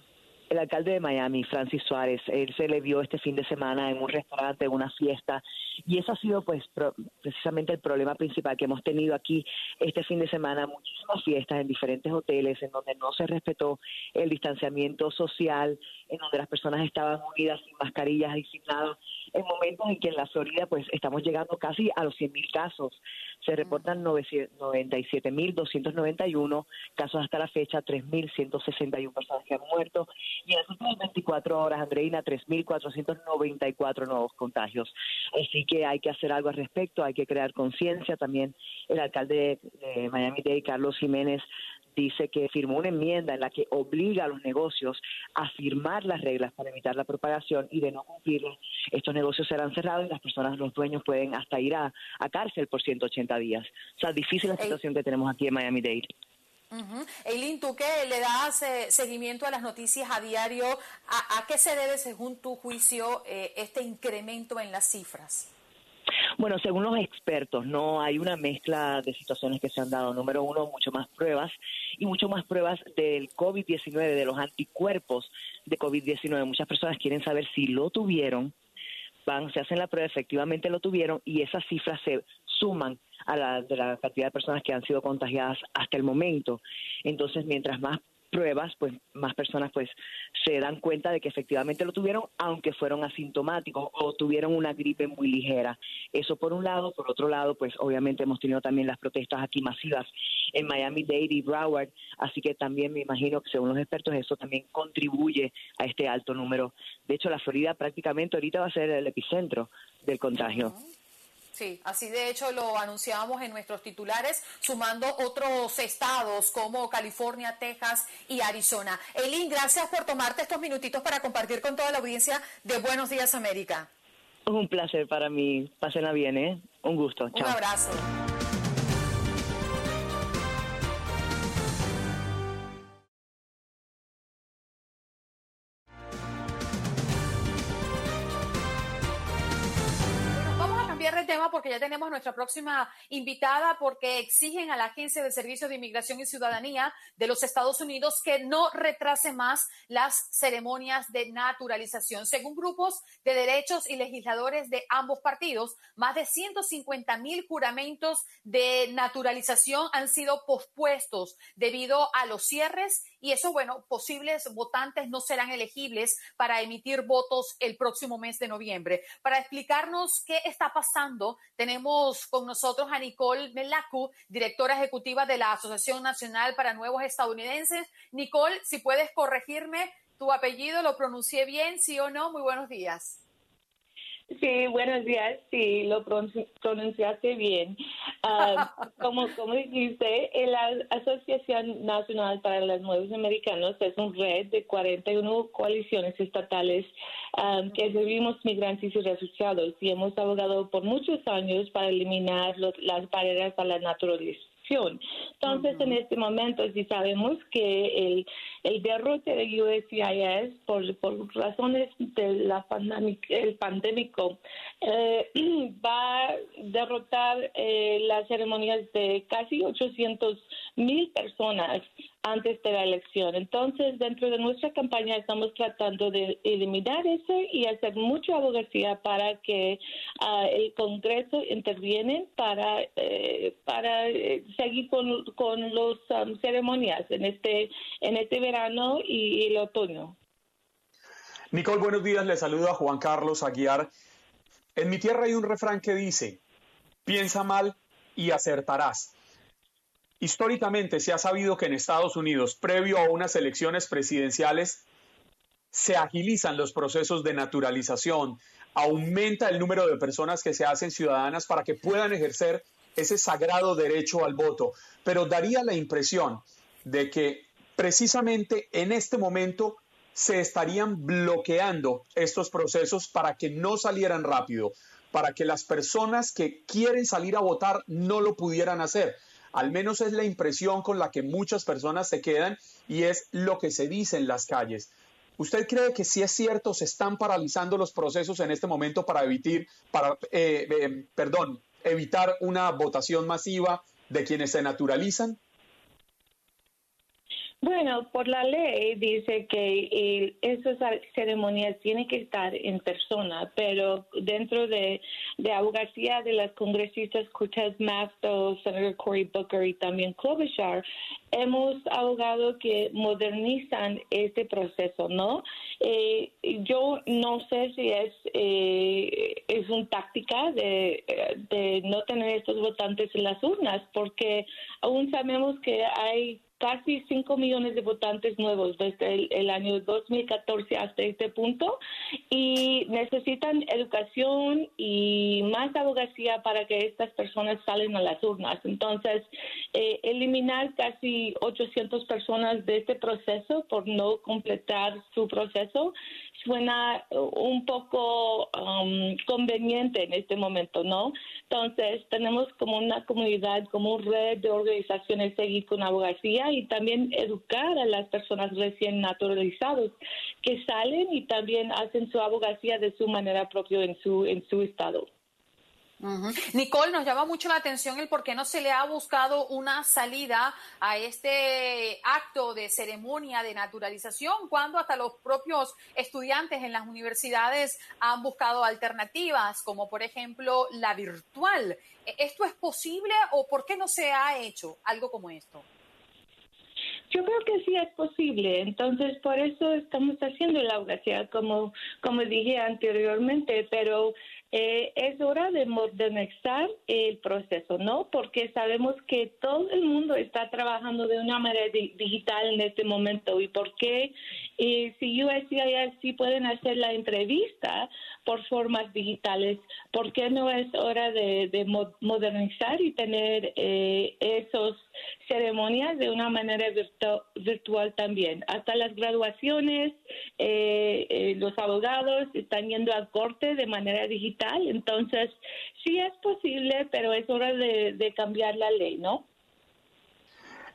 el alcalde de Miami, Francis Suárez. Él se le vio este fin de semana en un restaurante, en una fiesta, y eso ha sido pues pro- precisamente el problema principal que hemos tenido aquí este fin de semana. Muchísimas fiestas en diferentes hoteles en donde no se respetó el distanciamiento social, en donde las personas estaban unidas sin mascarillas y sin nada. En momentos en que en la Florida pues estamos llegando casi a los 100.000 casos. Se reportan 97.291 casos hasta la fecha, 3.161 personas que han muerto y en las últimas 24 horas, Andreina, 3.494 nuevos contagios. Así que hay que hacer algo al respecto, hay que crear conciencia. También el alcalde de Miami-Dade, Carlos Jiménez, dice que firmó una enmienda en la que obliga a los negocios a firmar las reglas para evitar la propagación y de no cumplirlas, estos negocios serán cerrados y las personas, los dueños pueden hasta ir a, a cárcel por 180 días. O sea, difícil la situación que tenemos aquí en Miami-Dade. Ujú. Eileen, tú que le das eh, seguimiento a las noticias a diario, ¿a, a qué se debe, según tu juicio, eh, este incremento en las cifras? Bueno, según los expertos, no hay una mezcla de situaciones que se han dado. Número uno, mucho más pruebas y mucho más pruebas del COVID-19, de los anticuerpos de COVID-19. Muchas personas quieren saber si lo tuvieron, van, se hacen la prueba, efectivamente lo tuvieron y esas cifras se suman a la, de la cantidad de personas que han sido contagiadas hasta el momento. Entonces, mientras más pruebas, pues más personas pues se dan cuenta de que efectivamente lo tuvieron, aunque fueron asintomáticos o tuvieron una gripe muy ligera. Eso por un lado, por otro lado, pues obviamente hemos tenido también las protestas aquí masivas en Miami-Dade y Broward, así que también me imagino que según los expertos eso también contribuye a este alto número. De hecho, la Florida prácticamente ahorita va a ser el epicentro del contagio. Sí, así de hecho lo anunciábamos en nuestros titulares, sumando otros estados como California, Texas y Arizona. Eileen, gracias por tomarte estos minutitos para compartir con toda la audiencia de Buenos Días América. Un placer para mí. Pásenla bien, ¿eh? Un gusto. Un abrazo. Porque ya tenemos nuestra próxima invitada porque exigen a la Agencia de Servicios de Inmigración y Ciudadanía de los Estados Unidos que no retrase más las ceremonias de naturalización. Según grupos de derechos y legisladores de ambos partidos, más de 150 mil juramentos de naturalización han sido pospuestos debido a los cierres y eso, bueno, posibles votantes no serán elegibles para emitir votos el próximo mes de noviembre. Para explicarnos qué está pasando, tenemos con nosotros a Nicole Melacu, directora ejecutiva de la Asociación Nacional para Nuevos Estadounidenses. Nicole, si puedes corregirme tu apellido, lo pronuncié bien, sí o no, muy buenos días. Sí, buenos días. Sí, lo pronunci- pronunciaste bien. Ah, como, como dijiste, la Asociación Nacional para los Nuevos Americanos es un red de 41 coaliciones estatales ah, que servimos migrantes y refugiados y hemos abogado por muchos años para eliminar los- las barreras a la Entonces, en este momento, sí sabemos que el, el derrote de USCIS por, por razones de la pandemic, el pandémico eh, va a derrotar eh, las ceremonias de casi 800 mil personas antes de la elección. Entonces, dentro de nuestra campaña estamos tratando de eliminar eso y hacer mucha abogacía para que ah, el Congreso interviene para eh, para eh, seguir con, con los um, ceremonias en este en este verano y, el otoño. Nicole, buenos días. Le saluda Juan Carlos Aguiar. En mi tierra hay un refrán que dice, piensa mal y acertarás. Históricamente se ha sabido que en Estados Unidos, previo a unas elecciones presidenciales, se agilizan los procesos de naturalización, aumenta el número de personas que se hacen ciudadanas para que puedan ejercer ese sagrado derecho al voto. Pero daría la impresión de que precisamente en este momento se estarían bloqueando estos procesos para que no salieran rápido, para que las personas que quieren salir a votar no lo pudieran hacer. Al menos es la impresión con la que muchas personas se quedan y es lo que se dice en las calles. ¿Usted cree que si es cierto se están paralizando los procesos en este momento para evitar, para, eh, eh, perdón, evitar una votación masiva de quienes se naturalizan? Bueno, por la ley dice que eh, esas ceremonias tienen que estar en persona, pero dentro de, abogacía de las congresistas Cortez Masto, Senator Cory Booker y también Klobuchar, hemos abogado que modernizan este proceso, ¿no? Eh, yo no sé si es, eh, es una táctica de, de no tener estos votantes en las urnas, porque aún sabemos que hay casi 5 millones de votantes nuevos desde el, año 2014 hasta este punto y necesitan educación y más abogacía para que estas personas salen a las urnas. Entonces, eh, eliminar casi 800 personas de este proceso por no completar su proceso suena un poco um, conveniente en este momento, ¿no? Entonces, tenemos como una comunidad, como una red de organizaciones seguir con abogacía y también educar a las personas recién naturalizadas que salen y también hacen su abogacía de su manera propia en su, en su estado. Uh -huh. Nicole, nos llama mucho la atención el por qué no se le ha buscado una salida a este acto de ceremonia de naturalización, cuando hasta los propios estudiantes en las universidades han buscado alternativas, como por ejemplo la virtual. ¿Esto es posible o por qué no se ha hecho algo como esto? Yo creo que sí es posible, entonces por eso estamos haciendo la abogacía, como, como dije anteriormente, pero eh, es hora de modernizar el proceso, ¿no? Porque sabemos que todo el mundo está trabajando de una manera di digital en este momento y por qué si USCIS sí pueden hacer la entrevista por formas digitales, ¿por qué no es hora de, de mo modernizar y tener eh, esos ceremonias de una manera virtu virtual también? Hasta las graduaciones, los abogados están yendo a corte de manera digital entonces, sí es posible, pero es hora de, de, cambiar la ley, ¿no?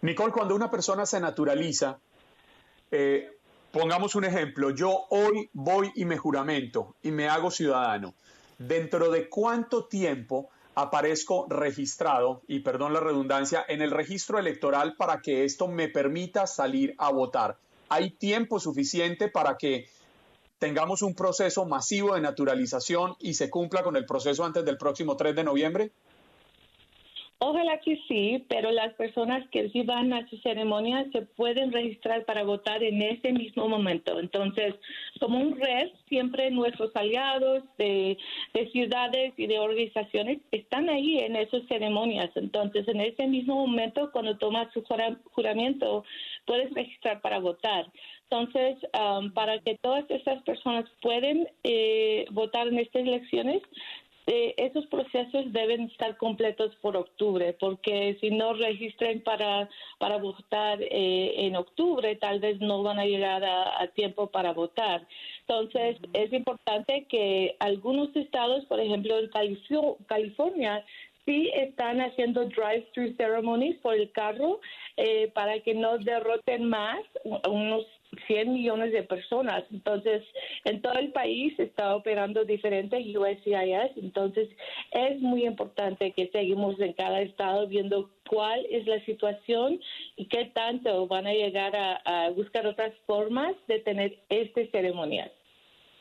Nicole, cuando una persona se naturaliza, eh, pongamos un ejemplo, yo hoy voy y me juramento y me hago ciudadano. ¿dentro de cuánto tiempo aparezco registrado, y perdón la redundancia, en el registro electoral para que esto me permita salir a votar? ¿Hay tiempo suficiente para que tengamos un proceso masivo de naturalización y se cumpla con el proceso antes del próximo 3 de noviembre? Ojalá que sí, pero las personas que sí van a su ceremonia se pueden registrar para votar en ese mismo momento. Entonces, como un red, siempre nuestros aliados de, de ciudades y de organizaciones están ahí en esas ceremonias. Entonces, en ese mismo momento, cuando tomas su jura- juramento, puedes registrar para votar. Entonces, um, para que todas estas personas pueden eh, votar en estas elecciones, eh, esos procesos deben estar completos por octubre, porque si no registren para, para votar eh, en octubre, tal vez no van a llegar a, a tiempo para votar. Entonces, es importante que algunos estados, por ejemplo, en Califo- California, sí están haciendo drive-through ceremonies por el carro eh, para que no derroten más unos 100 millones de personas. Entonces, en todo el país está operando diferente USCIS. Entonces, es muy importante que seguimos en cada estado viendo cuál es la situación y qué tanto van a llegar a, buscar otras formas de tener estas ceremonias.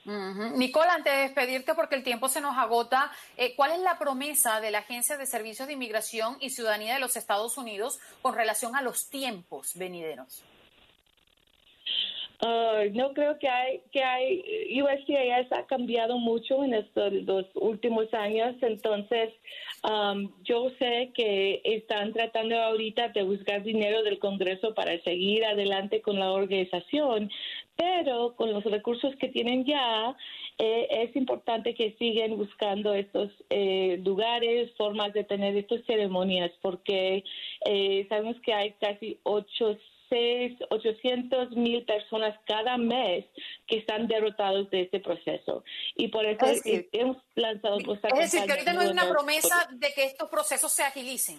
Ujú. Nicole, antes de despedirte, porque el tiempo se nos agota, eh, ¿cuál es la promesa de la Agencia de Servicios de Inmigración y Ciudadanía de los Estados Unidos con relación a los tiempos venideros? No creo que hay que hay USCIS ha cambiado mucho en estos los últimos años. Entonces am, yo sé que están tratando ahorita de buscar dinero del Congreso para seguir adelante con la organización pero con los recursos que tienen ya eh, es importante que sigan buscando estos eh, lugares formas de tener estas ceremonias porque eh, sabemos que hay casi ocho 800 mil personas cada mes que están derrotados de este proceso. Y por eso Es decir, hemos lanzado nuestra Es decir, que ahorita no hay una promesa de que estos procesos se agilicen.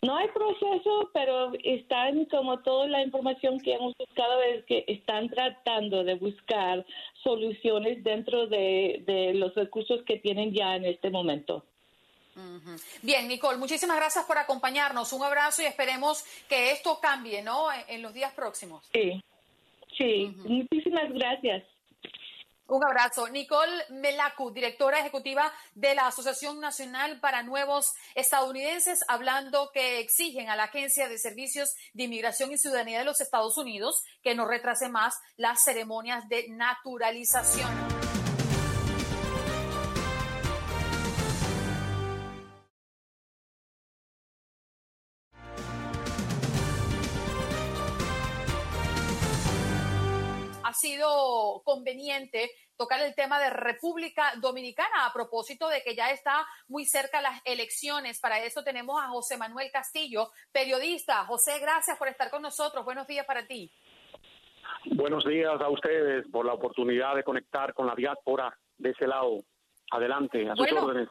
No hay proceso, pero están como toda la información que hemos buscado es que están tratando de buscar soluciones dentro de, de los recursos que tienen ya en este momento. Bien, Nicole, muchísimas gracias por acompañarnos. Un abrazo y esperemos que esto cambie, ¿no? En, en los días próximos. Sí, sí, muchísimas gracias. Un abrazo. Nicole Melacu, directora ejecutiva de la Asociación Nacional para Nuevos Estadounidenses, hablando que exigen a la Agencia de Servicios de Inmigración y Ciudadanía de los Estados Unidos que no retrase más las ceremonias de naturalización. Sido conveniente tocar el tema de República Dominicana a propósito de que ya está muy cerca las elecciones. Para eso tenemos a José Manuel Castillo, periodista. José, gracias por estar con nosotros. Buenos días para ti. Buenos días a ustedes por la oportunidad de conectar con la diáspora de ese lado. Adelante, a sus Bueno, órdenes.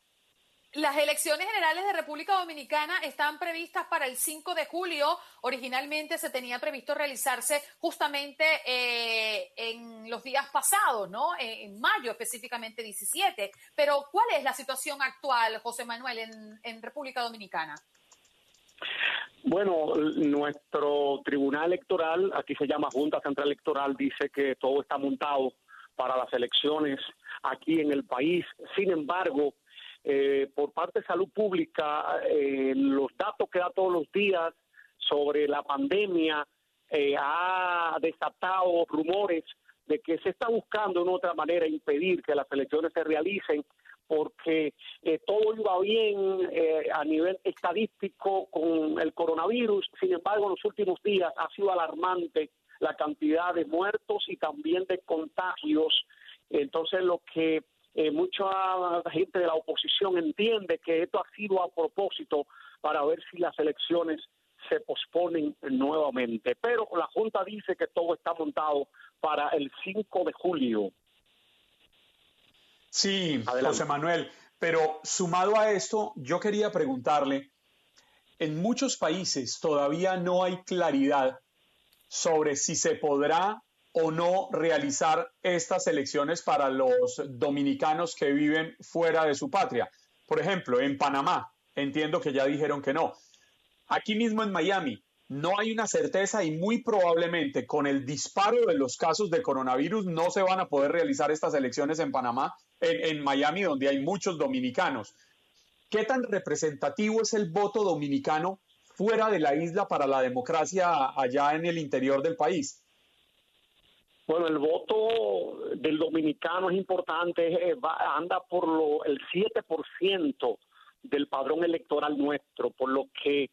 Las elecciones generales de República Dominicana están previstas para el 5 de julio. Originalmente se tenía previsto realizarse justamente eh, en los días pasados, ¿no? En mayo específicamente 17. Pero ¿cuál es la situación actual, José Manuel, en, en República Dominicana? Bueno, nuestro tribunal electoral, aquí se llama Junta Central Electoral, dice que todo está montado para las elecciones aquí en el país. Sin embargo, eh, por parte de salud pública, eh, los datos que da todos los días sobre la pandemia eh, ha desatado rumores de que se está buscando de una otra manera impedir que las elecciones se realicen porque eh, todo iba bien eh, a nivel estadístico con el coronavirus, sin embargo en los últimos días ha sido alarmante la cantidad de muertos y también de contagios. Entonces lo que eh, mucha gente de la oposición entiende que esto ha sido a propósito para ver si las elecciones se posponen nuevamente. Pero la Junta dice que todo está montado para el 5 de julio. Sí, Adelante. José Manuel, pero sumado a esto, yo quería preguntarle, en muchos países todavía no hay claridad sobre si se podrá o no realizar estas elecciones para los dominicanos que viven fuera de su patria. Por ejemplo, en Panamá, entiendo que ya dijeron que no. Aquí mismo en Miami, no hay una certeza y muy probablemente con el disparo de los casos de coronavirus no se van a poder realizar estas elecciones en Panamá, en, en Miami, donde hay muchos dominicanos. ¿Qué tan representativo es el voto dominicano fuera de la isla para la democracia allá en el interior del país? Bueno, el voto del dominicano es importante, eh, va- anda por lo, el 7% del padrón electoral nuestro, por lo que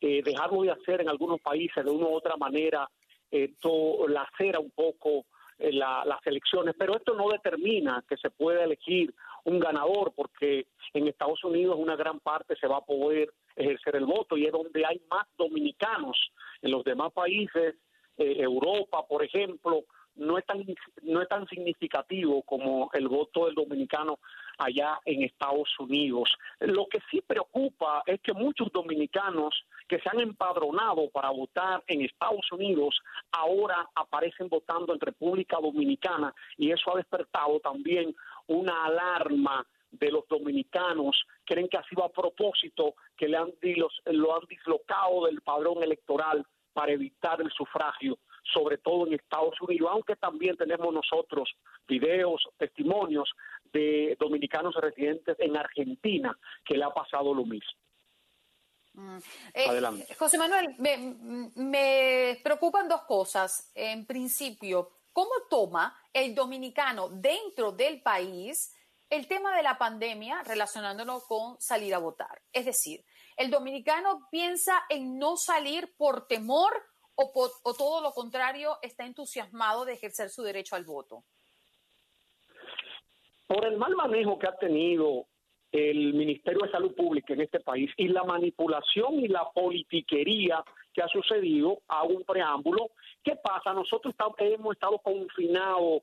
eh, dejarlo de hacer en algunos países de una u otra manera esto lacera un poco eh, la- las elecciones, pero esto no determina que se pueda elegir un ganador, porque en Estados Unidos una gran parte se va a poder ejercer el voto y es donde hay más dominicanos. En los demás países, eh, Europa, por ejemplo, no es tan no es tan significativo como el voto del dominicano allá en Estados Unidos. Lo que sí preocupa es que muchos dominicanos que se han empadronado para votar en Estados Unidos ahora aparecen votando en República Dominicana y eso ha despertado también una alarma de los dominicanos creen que ha sido a propósito que le han dilos- lo han dislocado del padrón electoral para evitar el sufragio, sobre todo en Estados Unidos, aunque también tenemos nosotros videos, testimonios de dominicanos residentes en Argentina que le ha pasado lo mismo. Eh, Adelante. José Manuel, me, me preocupan dos cosas. En principio, ¿cómo toma el dominicano dentro del país el tema de la pandemia relacionándolo con salir a votar? Es decir, ¿el dominicano piensa en no salir por temor o, por- o todo lo contrario está entusiasmado de ejercer su derecho al voto? por el mal manejo que ha tenido el Ministerio de Salud Pública en este país y la manipulación y la politiquería que ha sucedido, hago un preámbulo. ¿Qué pasa? Nosotros hemos estado confinados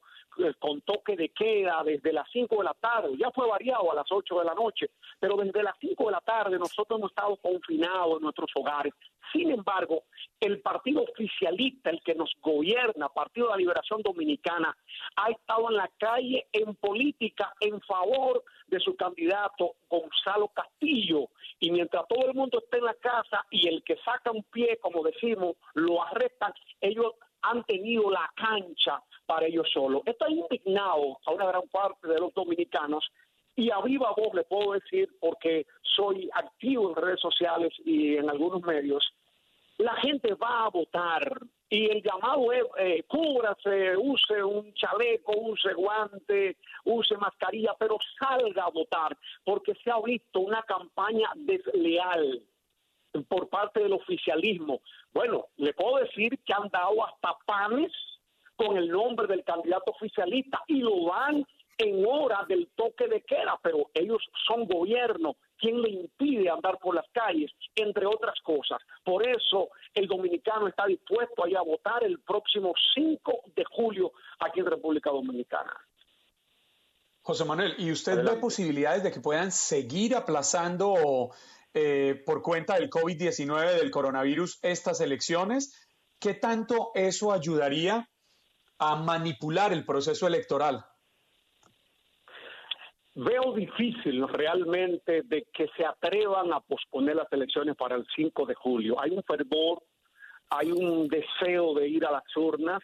con toque de queda desde las 5 de la tarde, ya fue variado a las 8 de la noche, pero desde las 5 de la tarde nosotros hemos estado confinados en nuestros hogares. Sin embargo, el partido oficialista, el que nos gobierna, Partido de la Liberación Dominicana, ha estado en la calle en política en favor de su candidato Gonzalo Castillo. Y mientras todo el mundo esté en la casa y el que saca un pie, como decimos, lo arrestan, ellos han tenido la cancha para ellos solos. Esto ha indignado a una gran parte de los dominicanos y a viva voz le puedo decir, porque soy activo en redes sociales y en algunos medios, la gente va a votar y el llamado es eh, cúbrase, use un chaleco, use guante, use mascarilla, pero salga a votar porque se ha visto una campaña desleal por parte del oficialismo. Bueno, le puedo decir que han dado hasta panes con el nombre del candidato oficialista y lo dan en hora del toque de queda, pero ellos son gobierno, ¿quién le impide andar por las calles? Entre otras cosas. Por eso el dominicano está dispuesto a ir a votar el próximo 5 de julio aquí en República Dominicana. José Manuel, ¿y usted ve posibilidades de que puedan seguir aplazando eh, por cuenta del COVID-19, del coronavirus, estas elecciones? ¿Qué tanto eso ayudaría a manipular el proceso electoral? Veo difícil realmente de que se atrevan a posponer las elecciones para el 5 de julio. Hay un fervor, hay un deseo de ir a las urnas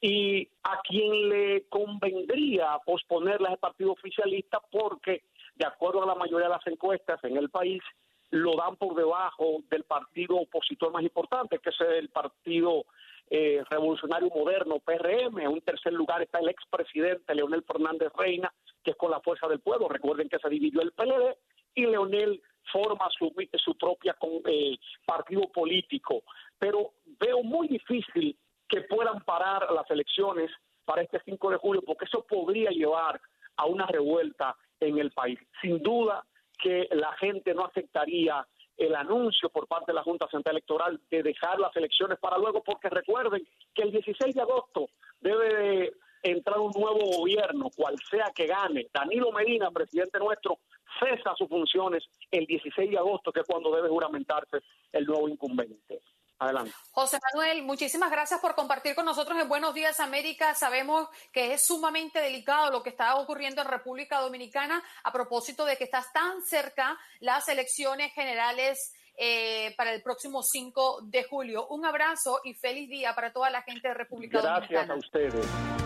y a quien le convendría posponerlas el partido oficialista porque, de acuerdo a la mayoría de las encuestas en el país, lo dan por debajo del partido opositor más importante, que es el Partido eh, Revolucionario Moderno, PRM. En tercer lugar está el expresidente Leonel Fernández Reina, que es con la fuerza del pueblo. Recuerden que se dividió el PLD y Leonel forma su, su propia con- eh, partido político. Pero veo muy difícil que puedan parar las elecciones para este 5 de julio, porque eso podría llevar a una revuelta en el país. Sin duda que la gente no aceptaría el anuncio por parte de la Junta Central Electoral de dejar las elecciones para luego, porque recuerden que el 16 de agosto debe de entrar un nuevo gobierno, cual sea que gane. Danilo Medina, presidente nuestro, cesa sus funciones el 16 de agosto, que es cuando debe juramentarse el nuevo incumbente. Adelante. José Manuel, muchísimas gracias por compartir con nosotros en Buenos Días América. Sabemos que es sumamente delicado lo que está ocurriendo en República Dominicana a propósito de que estás tan cerca las elecciones generales eh, para el próximo 5 de julio. Un abrazo y feliz día para toda la gente de República Gracias Dominicana. a ustedes.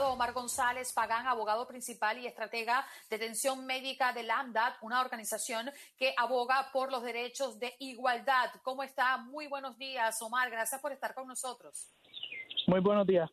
Omar González Pagán, abogado principal y estratega de atención médica de Lambda, una organización que aboga por los derechos de igualdad. ¿Cómo está? Muy buenos días, Omar. Gracias por estar con nosotros. Muy buenos días.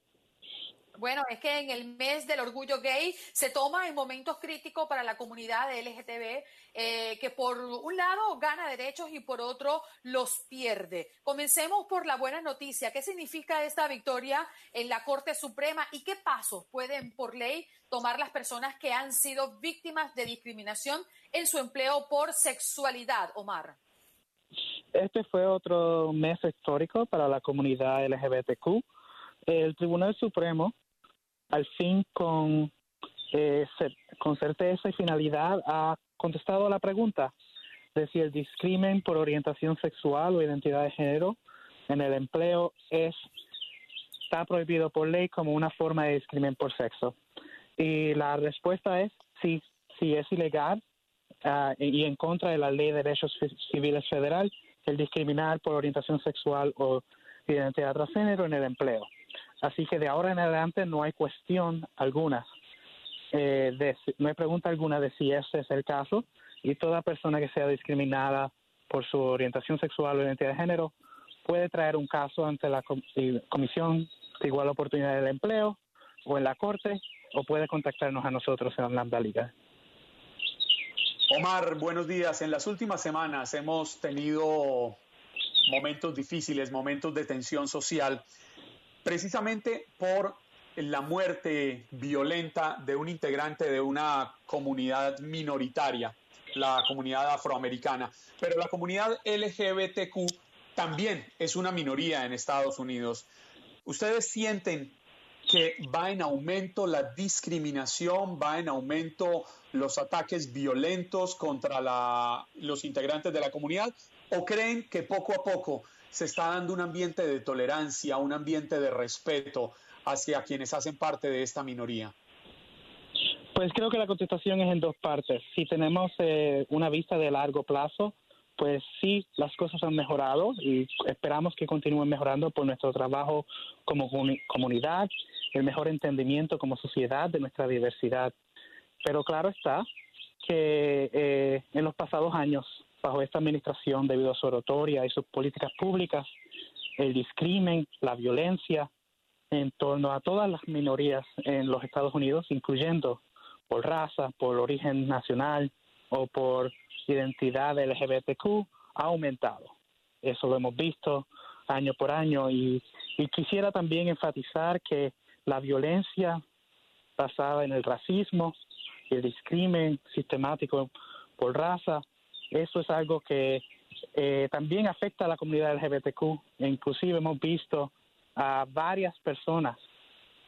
Bueno, es que en el mes del orgullo gay se toma en momentos críticos para la comunidad LGTB, eh, que por un lado gana derechos y por otro los pierde. Comencemos por la buena noticia. ¿Qué significa esta victoria en la Corte Suprema y qué pasos pueden por ley tomar las personas que han sido víctimas de discriminación en su empleo por sexualidad, Omar? Este fue otro mes histórico para la comunidad LGBTQ. El Tribunal Supremo, al fin con, eh, con certeza y finalidad, ha contestado a la pregunta de si el discrimen por orientación sexual o identidad de género en el empleo es está prohibido por ley como una forma de discrimen por sexo. Y la respuesta es sí, sí es ilegal ah, y en contra de la Ley de Derechos Civiles Federal el discriminar por orientación sexual o identidad transgénero en el empleo. Así que de ahora en adelante no hay cuestión alguna, eh, no hay pregunta alguna de si ese es el caso y toda persona que sea discriminada por su orientación sexual o identidad de género puede traer un caso ante la Comisión de Igual Oportunidad del Empleo o en la Corte o puede contactarnos a nosotros en Lambda Liga. Omar, buenos días. En las últimas semanas hemos tenido momentos difíciles, momentos de tensión social, precisamente por la muerte violenta de un integrante de una comunidad minoritaria, la comunidad afroamericana. Pero la comunidad LGBTQ también es una minoría en Estados Unidos. ¿Ustedes sienten que va en aumento la discriminación, va en aumento los ataques violentos contra los integrantes de la comunidad? ¿O creen que poco a poco se está dando un ambiente de tolerancia, un ambiente de respeto hacia quienes hacen parte de esta minoría? Pues creo que la contestación es en dos partes. Si tenemos eh, una vista de largo plazo, pues sí, las cosas han mejorado y esperamos que continúen mejorando por nuestro trabajo como comuni- comunidad, el mejor entendimiento como sociedad de nuestra diversidad. Pero claro está que eh, en los pasados años, bajo esta administración, debido a su oratoria y sus políticas públicas, el discrimen, la violencia en torno a todas las minorías en los Estados Unidos, incluyendo por raza, por origen nacional o por identidad LGBTQ, ha aumentado. Eso lo hemos visto año por año y, quisiera también enfatizar que la violencia basada en el racismo el discrimen sistemático por raza, eso es algo que eh, también afecta a la comunidad LGBTQ. Inclusive hemos visto a varias personas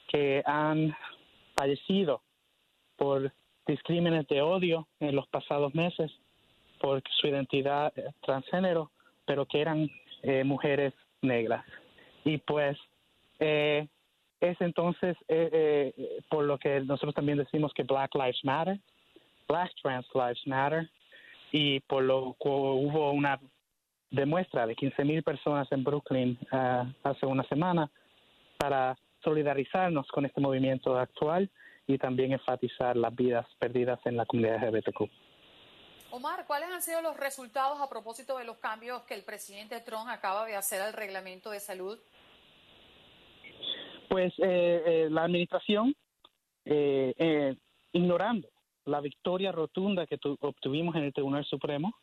que han fallecido por discrímenes de odio en los pasados meses por su identidad eh, transgénero, pero que eran eh, mujeres negras. Y pues eh, es entonces eh, por lo que nosotros también decimos que Black Lives Matter, Black Trans Lives Matter, y por lo que hubo una demuestra de 15 mil personas en Brooklyn ah, hace una semana para solidarizarnos con este movimiento actual y también enfatizar las vidas perdidas en la comunidad LGBTQ. Omar, ¿cuáles han sido los resultados a propósito de los cambios que el presidente Trump acaba de hacer al reglamento de salud? Pues eh, eh, la administración, eh, eh, ignorando la victoria rotunda que tu- obtuvimos en el Tribunal Supremo,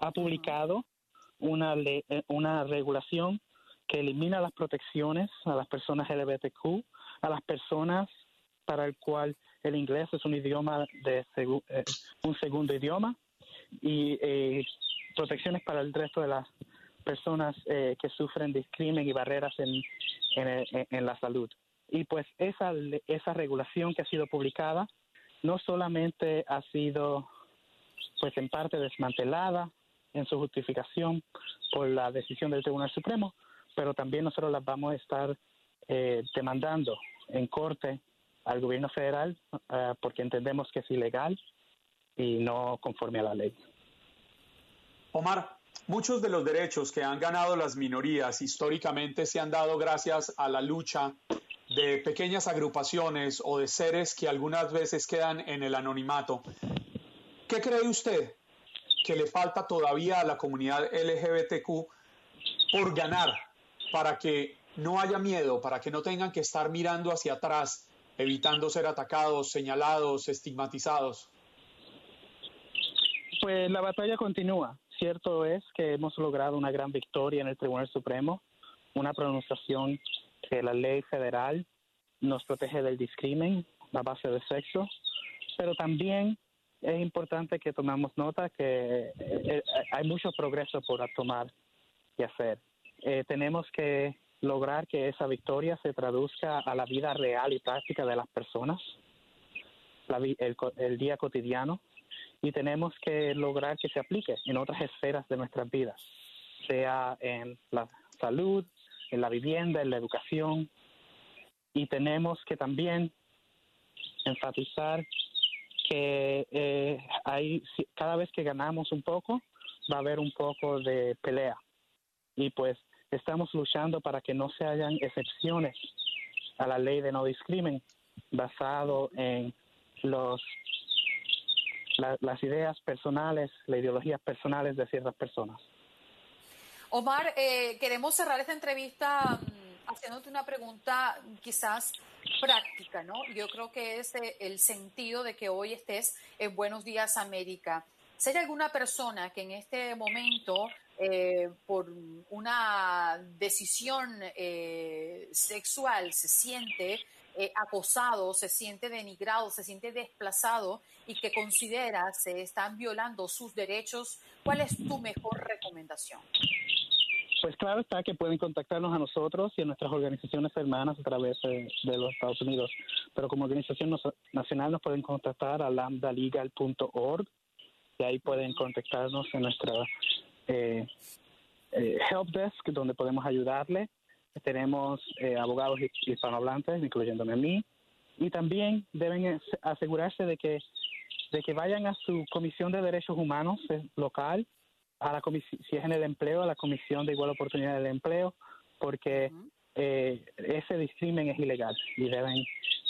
ha publicado una, le- eh, una regulación que elimina las protecciones a las personas LGBTQ, a las personas para el cual el inglés es un idioma de eh, un segundo idioma y eh, protecciones para el resto de las personas eh, que sufren discrimen y barreras en, en, en la salud. Y pues esa, esa regulación que ha sido publicada no solamente ha sido pues en parte desmantelada en su justificación por la decisión del Tribunal Supremo, pero también nosotros las vamos a estar eh, demandando en corte al gobierno federal eh, porque entendemos que es ilegal y no conforme a la ley. Omar, muchos de los derechos que han ganado las minorías históricamente se han dado gracias a la lucha de pequeñas agrupaciones o de seres que algunas veces quedan en el anonimato. ¿Qué cree usted que le falta todavía a la comunidad LGBTQ por ganar para que no haya miedo, para que no tengan que estar mirando hacia atrás, evitando ser atacados, señalados, estigmatizados? Pues la batalla continúa. Cierto es que hemos logrado una gran victoria en el Tribunal Supremo, una pronunciación que la ley federal nos protege del discrimen a base de sexo, pero también es importante que tomemos nota que eh, eh, hay mucho progreso por tomar y hacer. Eh, tenemos que lograr que esa victoria se traduzca a la vida real y práctica de las personas, la el, el día cotidiano, y tenemos que lograr que se aplique en otras esferas de nuestras vidas, sea en la salud, en la vivienda, en la educación, y tenemos que también enfatizar que eh, hay, cada vez que ganamos un poco, va a haber un poco de pelea. Y pues estamos luchando para que no se hayan excepciones a la ley de no discrimen basado en los la- las ideas personales, las ideologías personales de ciertas personas. Omar, eh, queremos cerrar esta entrevista mm, haciéndote una pregunta quizás práctica, ¿no? Yo creo que es eh, el sentido de que hoy estés en Buenos Días América. Si hay alguna persona que en este momento, eh, por una decisión sexual, se siente eh, acosado, se siente denigrado, se siente desplazado y que considera se están violando sus derechos, ¿cuál es tu mejor recomendación? Pues claro está que pueden contactarnos a nosotros y a nuestras organizaciones hermanas a través de, los Estados Unidos, pero como organización nacional nos pueden contactar a lambdalegal.org y ahí pueden contactarnos en nuestra eh, eh, help desk donde podemos ayudarle. Tenemos eh, abogados hi- hispanohablantes, incluyéndome a mí, y también deben asegurarse de que de que vayan a su comisión de derechos humanos eh, local a la comisi- si es en el empleo, a la Comisión de Igual Oportunidad del Empleo, porque eh, ese discrimen es ilegal y deben,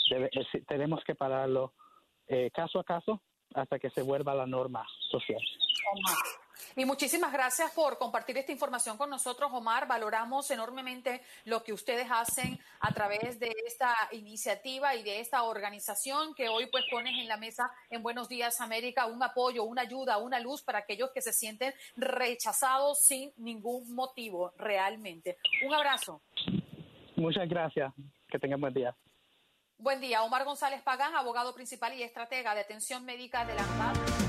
debe- es- tenemos que pararlo eh, caso a caso hasta que se vuelva la norma social. Y muchísimas gracias por compartir esta información con nosotros, Omar. Valoramos enormemente lo que ustedes hacen a través de esta iniciativa y de esta organización que hoy pues pones en la mesa en Buenos Días América, un apoyo, una ayuda, una luz para aquellos que se sienten rechazados sin ningún motivo realmente. Un abrazo. Muchas gracias. Que tengan buen día. Buen día. Omar González Pagán, abogado principal y estratega de atención médica de la.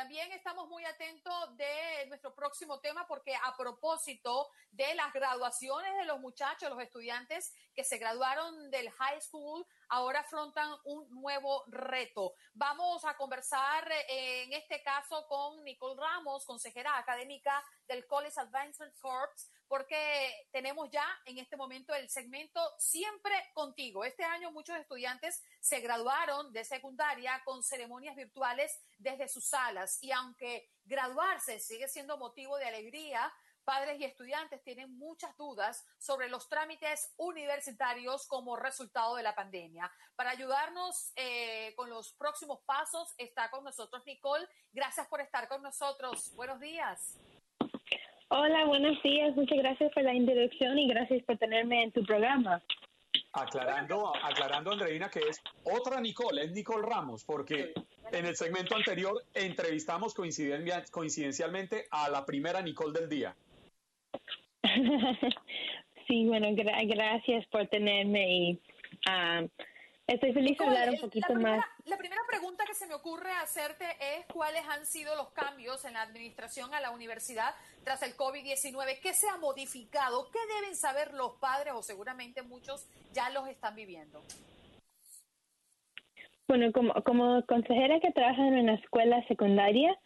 También estamos muy atentos de nuestro próximo tema porque a propósito de las graduaciones de los muchachos, los estudiantes que se graduaron del high school, ahora afrontan un nuevo reto. Vamos a conversar eh, en este caso con Nicole Ramos, consejera académica del College Advancement Corps porque tenemos ya en este momento el segmento Siempre contigo. Este año muchos estudiantes se graduaron de secundaria con ceremonias virtuales desde sus salas y aunque graduarse sigue siendo motivo de alegría, padres y estudiantes tienen muchas dudas sobre los trámites universitarios como resultado de la pandemia. Para ayudarnos eh, con los próximos pasos está con nosotros Nicole. Gracias por estar con nosotros. Buenos días. Hola, buenos días. Muchas gracias por la introducción y gracias por tenerme en tu programa. Aclarando, aclarando, Andreina, que es otra Nicole, es Nicole Ramos, porque en el segmento anterior entrevistamos coinciden- coincidencialmente a la primera Nicole del día. sí, bueno, gra- gracias por tenerme y ah, estoy feliz de hablar un poquito la primera, más. La primera pregunta que se me ocurre hacerte es cuáles han sido los cambios en la administración a la universidad tras el COVID-19. ¿Qué se ha modificado? ¿Qué deben saber los padres o seguramente muchos ya los están viviendo? Bueno, como, como consejera que trabaja en una escuela secundaria,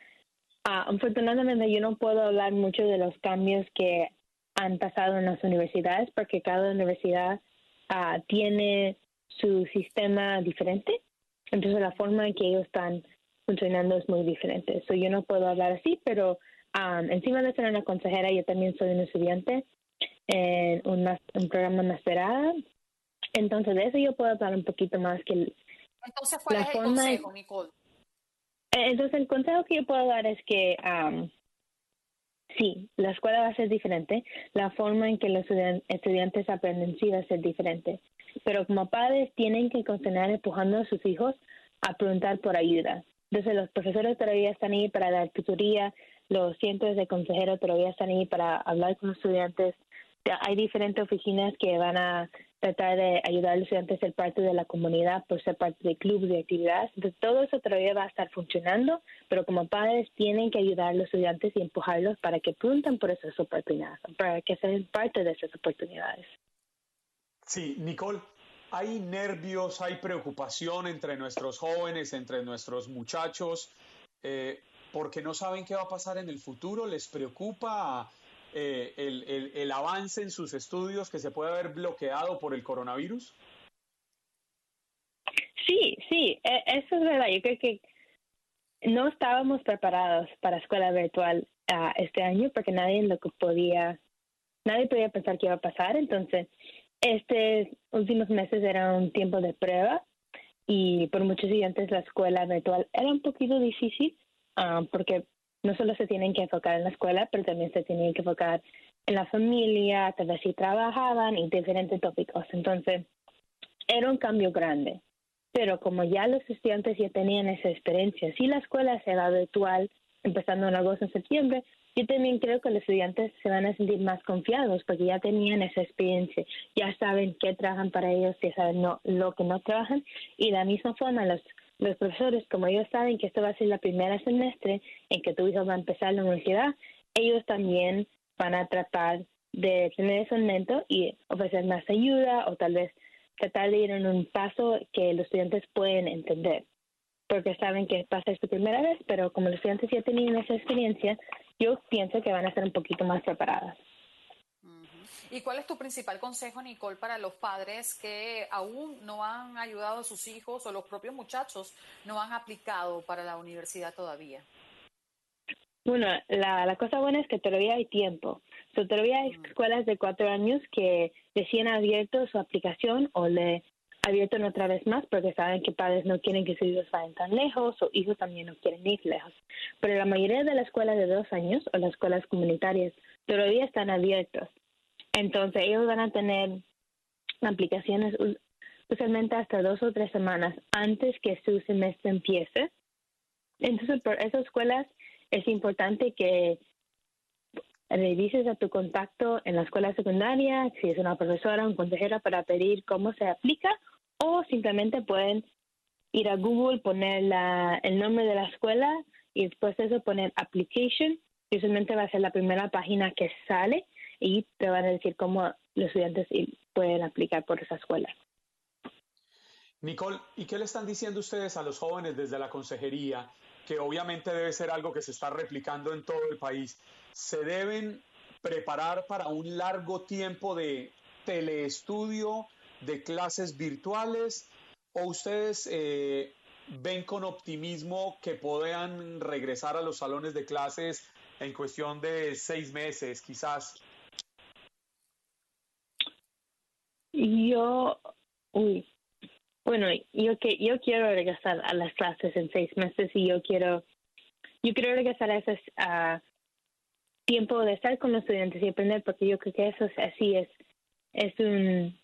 ah, afortunadamente yo no puedo hablar mucho de los cambios que han pasado en las universidades porque cada universidad ah, tiene su sistema diferente. Entonces la forma en que ellos están funcionando es muy diferente. So, yo no puedo hablar así, pero ah, encima de ser una consejera, yo también soy un estudiante en un, programa masterada. Entonces de eso yo puedo hablar un poquito más que el- Entonces, ¿cuál La es el forma- consejo, Nicole? eh, Entonces, el consejo que yo puedo dar es que am, sí, la escuela va a ser diferente, la forma en que los estudiantes aprenden sí va a ser diferente, pero como padres tienen que continuar empujando a sus hijos a preguntar por ayuda. Entonces, los profesores todavía están ahí para dar tutoría, los cientos de consejeros todavía están ahí para hablar con los estudiantes. Hay diferentes oficinas que van a tratar de ayudar a los estudiantes a ser parte de la comunidad, por ser parte de clubes de actividades. Entonces, todo eso todavía va a estar funcionando, pero como padres tienen que ayudar a los estudiantes y empujarlos para que pregunten por esas oportunidades, para que sean parte de esas oportunidades. Sí, Nicole, hay nervios, hay preocupación entre nuestros jóvenes, entre nuestros muchachos, eh, porque no saben qué va a pasar en el futuro, les preocupa eh, el, el- avance en sus estudios que se puede haber bloqueado por el coronavirus. Sí, sí, e- eso es verdad. Yo creo que no estábamos preparados para escuela virtual ah, este año porque nadie lo podía, nadie podía pensar que iba a pasar. Entonces, estos últimos meses era un tiempo de prueba y por muchos estudiantes la escuela virtual era un poquito difícil ah, porque no solo se tienen que enfocar en la escuela, pero también se tienen que enfocar en la familia, tal vez si trabajaban y diferentes tópicos. Entonces, era un cambio grande. Pero como ya los estudiantes ya tenían esa experiencia, si la escuela se va virtual empezando en agosto, en septiembre, yo también creo que los estudiantes se van a sentir más confiados porque ya tenían esa experiencia, ya saben qué trabajan para ellos, ya saben no, lo que no trabajan. Y de la misma forma los, los profesores, como ellos saben que esto va a ser la primera semestre en que tu hijo va a empezar la universidad, ellos también van a tratar de tener eso en mente y ofrecer más ayuda o tal vez tratar de ir en un paso que los estudiantes pueden entender, porque saben que pasa su primera vez, pero como los estudiantes ya tenían esa experiencia, yo pienso que van a estar un poquito más preparadas. ¿Y cuál es tu principal consejo, Nicole, para los padres que aún no han ayudado a sus hijos o los propios muchachos no han aplicado para la universidad todavía? Bueno, la, la cosa buena es que todavía hay tiempo. So, todavía hay escuelas de cuatro años que recién han abierto su aplicación o le abierto otra vez más porque saben que padres no quieren que sus hijos vayan tan lejos o hijos también no quieren ir lejos. Pero la mayoría de las escuelas de dos años o las escuelas comunitarias todavía están abiertos. Entonces ellos van a tener aplicaciones usualmente hasta dos o tres semanas antes que su semestre empiece. Entonces, por esas escuelas es importante que revises a tu contacto en la escuela secundaria, si es una profesora o un consejera, para pedir cómo se aplica, o simplemente pueden ir a Google, poner la, el nombre de la escuela y después de eso poner application. Usualmente va a ser la primera página que sale y te van a decir cómo los estudiantes pueden aplicar por esa escuela. Nicole, ¿y qué le están diciendo ustedes a los jóvenes desde la consejería que obviamente debe ser algo que se está replicando en todo el país, ¿se deben preparar para un largo tiempo de teleestudio, de clases virtuales, o ustedes eh, ven con optimismo que puedan regresar a los salones de clases en cuestión de seis meses, quizás? Yo, uy, bueno, yo que yo quiero regresar a las clases en seis meses y yo quiero, yo quiero regresar a ese a tiempo de estar con los estudiantes y aprender porque yo creo que eso es así es, es un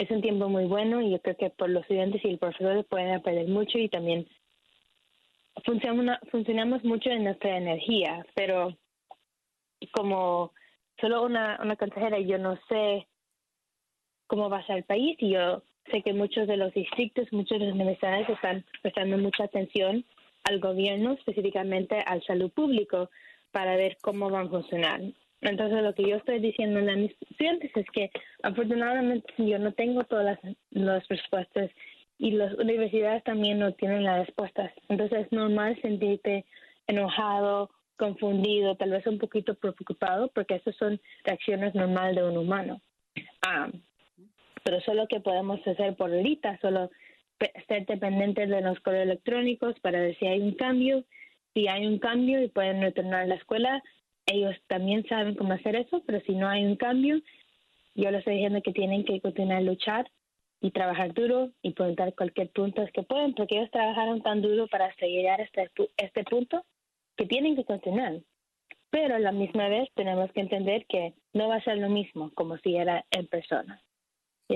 es un tiempo muy bueno y yo creo que por los estudiantes y el profesor pueden aprender mucho y también funcionamos, funcionamos mucho en nuestra energía, pero como solo una, una consejera, yo no sé cómo va a ser el país y yo sé que muchos de los distritos, muchas de las universidades están prestando mucha atención al gobierno, específicamente al salud público, para ver cómo van a funcionar. Entonces, lo que yo estoy diciendo a mis estudiantes es que, afortunadamente, yo no tengo todas las, las respuestas y las universidades también no tienen las respuestas. Entonces, es normal sentirte enojado, confundido, tal vez un poquito preocupado, porque esas son reacciones normales de un humano. Ah, pero solo que podemos hacer por ahorita, solo ser dependientes de los correos electrónicos para ver si hay un cambio. Si hay un cambio y pueden retornar a la escuela, ellos también saben cómo hacer eso, pero si no hay un cambio, yo les estoy diciendo que tienen que continuar a luchar y trabajar duro y preguntar cualquier punto que pueden, porque ellos trabajaron tan duro para hasta llegar a este, este punto que tienen que continuar. Pero a la misma vez tenemos que entender que no va a ser lo mismo como si era en persona.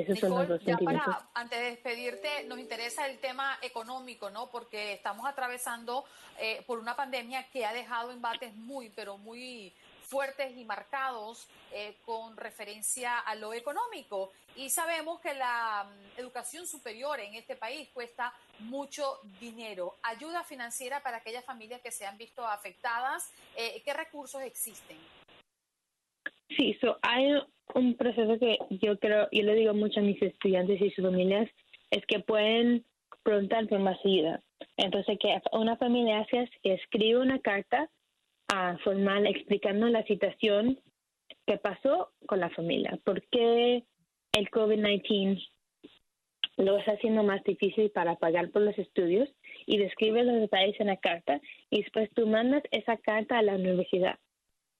Son los Nicole, dos ya sentimientos. para, antes de despedirte, nos interesa el tema económico, ¿no? Porque estamos atravesando eh, por una pandemia que ha dejado embates muy, pero muy fuertes y marcados eh, con referencia a lo económico. Y sabemos que la mm, educación superior en este país cuesta mucho dinero. Ayuda financiera para aquellas familias que se han visto afectadas. eh, ¿Qué recursos existen? Sí, so hay un proceso que yo creo, yo le digo mucho a mis estudiantes y sus familias, es que pueden preguntar por más ayuda. Entonces, que una familia hace que escribe una carta ah, formal explicando la situación que pasó con la familia, por qué el COVID-19 lo está haciendo más difícil para pagar por los estudios y describe los detalles en la carta y después tú mandas esa carta a la universidad.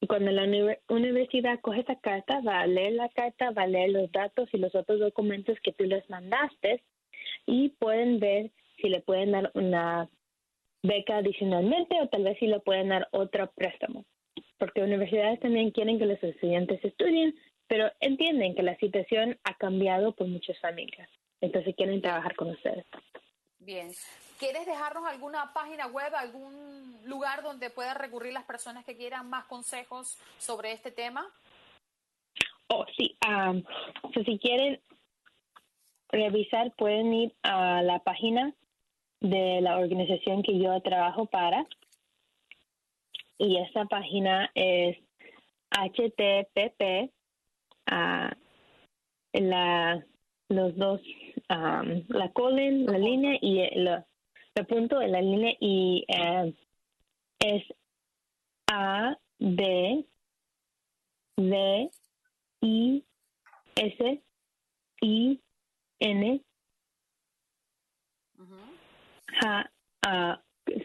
Y cuando la uni- universidad coge esa carta, va a leer la carta, va a leer los datos y los otros documentos que tú les mandaste y pueden ver si le pueden dar una beca adicionalmente o tal vez si le pueden dar otro préstamo. Porque universidades también quieren que los estudiantes estudien, pero entienden que la situación ha cambiado por muchas familias. Entonces quieren trabajar con ustedes. Bien. ¿Quieres dejarnos alguna página web, algún lugar donde puedan recurrir las personas que quieran más consejos sobre este tema? Oh, sí. so si quieren revisar, pueden ir a la página de la organización que yo trabajo para. Y esta página es http ah, la los dos am, la colon la línea y el, el punto en la línea y eh, es a b d I S I N. J A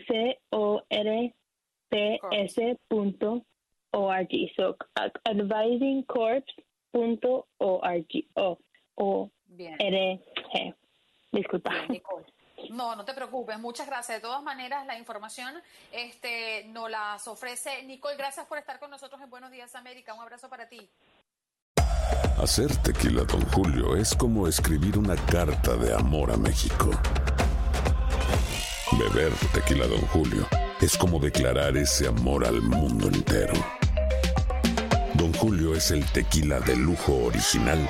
C O R P S punto org so uh, advisingcorps.org o o. R G. Disculpa. Bien. No, no te preocupes. Muchas gracias. De todas maneras, la información este, nos las ofrece Nicole. Gracias por estar con nosotros en Buenos Días América. Un abrazo para ti. Hacer tequila, Don Julio, es como escribir una carta de amor a México. Beber tequila, Don Julio, es como declarar ese amor al mundo entero. Don Julio es el tequila de lujo original,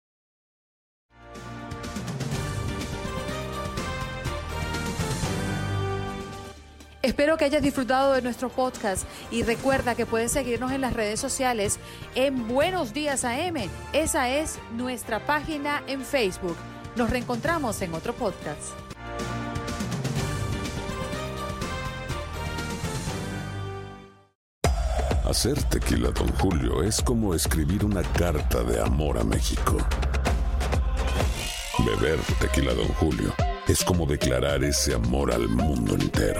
Espero que hayas disfrutado de nuestro podcast y recuerda que puedes seguirnos en las redes sociales en Buenos Días AM. Esa es nuestra página en Facebook. Nos reencontramos en otro podcast. Hacer tequila, Don Julio, es como escribir una carta de amor a México. Beber tequila, Don Julio, es como declarar ese amor al mundo entero.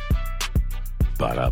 Para